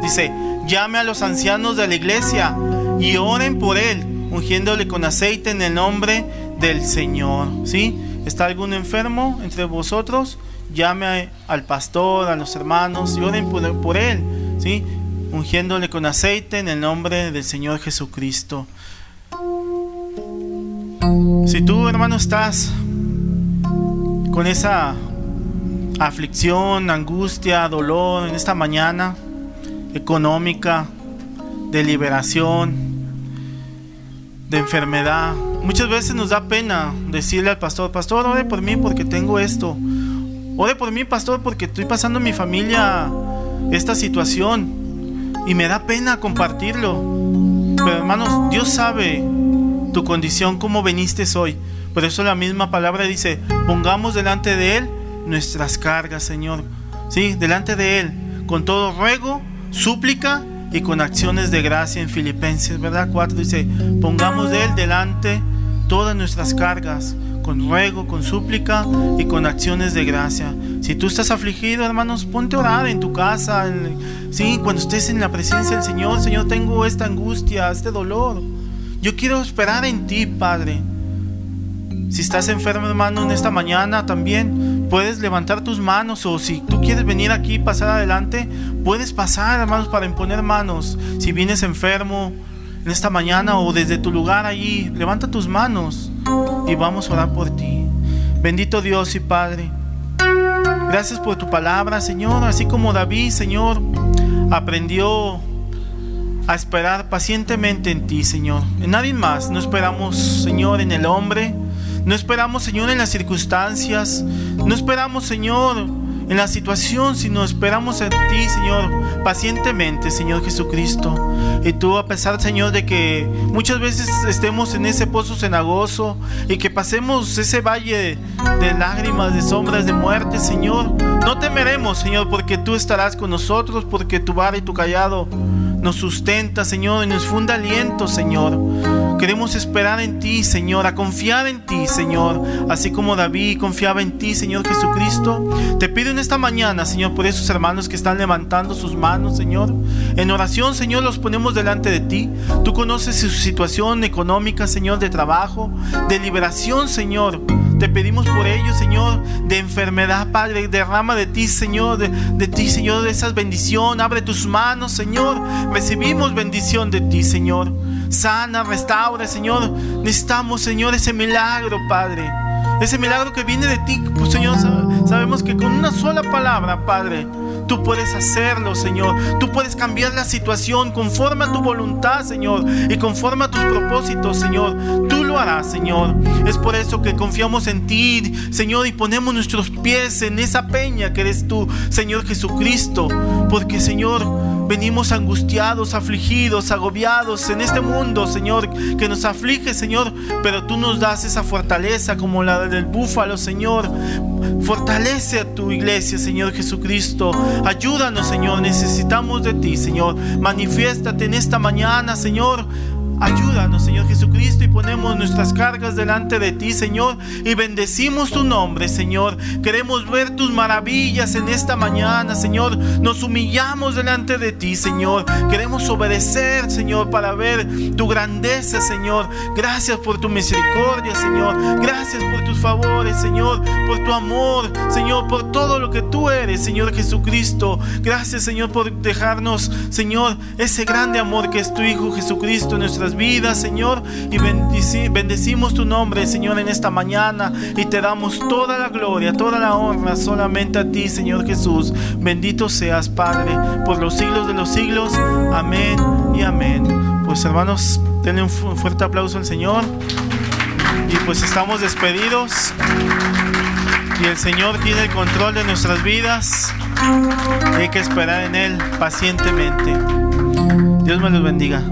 Speaker 1: Dice, llame a los ancianos de la iglesia y oren por él, ungiéndole con aceite en el nombre del Señor, ¿sí? ¿Está algún enfermo entre vosotros? Llame al pastor, a los hermanos y oren por, él, ¿sí? Ungiéndole con aceite en el nombre del Señor Jesucristo. Si tú, hermano, estás con esa aflicción, angustia, dolor en esta mañana económica, de liberación, de enfermedad, Muchas veces nos da pena decirle al pastor, pastor, ore por mí porque tengo esto. Ore por mí, pastor, porque estoy pasando en mi familia esta situación. Y me da pena compartirlo. Pero hermanos, Dios sabe tu condición, cómo veniste hoy. Por eso la misma palabra dice, pongamos delante de Él nuestras cargas, Señor. Sí, delante de Él, con todo ruego, súplica y con acciones de gracia en Filipenses, ¿verdad? 4 dice, pongamos de Él delante todas nuestras cargas, con ruego, con súplica y con acciones de gracia. Si tú estás afligido, hermanos, ponte a orar en tu casa, sí, cuando estés en la presencia del Señor, Señor, tengo esta angustia, este dolor. Yo quiero esperar en ti, Padre. Si estás enfermo, hermano, en esta mañana también puedes levantar tus manos o si tú quieres venir aquí y pasar adelante, puedes pasar, hermanos, para imponer manos. Si vienes enfermo en esta mañana o desde tu lugar allí, levanta tus manos y vamos a orar por ti. Bendito Dios y Padre. Gracias por tu palabra, Señor, así como David, Señor, aprendió a esperar pacientemente en ti, Señor. En nadie más. No esperamos, Señor, en el hombre no esperamos, Señor, en las circunstancias. No esperamos, Señor, en la situación, sino esperamos en ti, Señor, pacientemente, Señor Jesucristo. Y tú, a pesar, Señor, de que muchas veces estemos en ese pozo cenagoso y que pasemos ese valle de lágrimas, de sombras, de muerte, Señor, no temeremos, Señor, porque tú estarás con nosotros, porque tu vara y tu callado nos sustenta, Señor, y nos funda aliento, Señor. Queremos esperar en ti, Señor, a confiar en ti, Señor, así como David confiaba en ti, Señor Jesucristo. Te pido en esta mañana, Señor, por esos hermanos que están levantando sus manos, Señor. En oración, Señor, los ponemos delante de ti. Tú conoces su situación económica, Señor, de trabajo, de liberación, Señor. Te pedimos por ellos, Señor, de enfermedad, Padre. Derrama de ti, Señor, de, de, ti, Señor, de esas bendiciones. Abre tus manos, Señor. Recibimos bendición de ti, Señor. Sana, restaura, Señor. Necesitamos, Señor, ese milagro, Padre. Ese milagro que viene de ti, pues, Señor, sabemos que con una sola palabra, Padre, Tú puedes hacerlo, Señor. Tú puedes cambiar la situación conforme a tu voluntad, Señor. Y conforme a tus propósitos, Señor. Tú lo harás, Señor. Es por eso que confiamos en ti, Señor, y ponemos nuestros pies en esa peña que eres tú, Señor Jesucristo. Porque, Señor, venimos angustiados, afligidos, agobiados en este mundo, Señor, que nos aflige, Señor. Pero tú nos das esa fortaleza como la del búfalo, Señor. Fortalece a tu iglesia, Señor Jesucristo. Ayúdanos, Señor. Necesitamos de ti, Señor. Manifiéstate en esta mañana, Señor Ayúdanos, Señor Jesucristo, y ponemos nuestras cargas delante de ti, Señor, y bendecimos tu nombre, Señor. Queremos ver tus maravillas en esta mañana, Señor. Nos humillamos delante de ti, Señor. Queremos obedecer, Señor, para ver tu grandeza, Señor. Gracias por tu misericordia, Señor. Gracias por tus favores, Señor, por tu amor, Señor, por todo lo que tú eres, Señor Jesucristo. Gracias, Señor, por dejarnos, Señor, ese grande amor que es tu Hijo Jesucristo en vidas, Señor. Y bendecimos tu nombre, Señor, en esta mañana. Y te damos toda la gloria, toda la honra solamente a ti, Señor Jesús. Bendito seas, Padre, por los siglos de los siglos. Amén y amén. Pues hermanos, denle un fuerte aplauso al Señor. Y pues estamos despedidos. Y el Señor tiene el control de nuestras vidas. hay que esperar en Él pacientemente. Dios me los bendiga.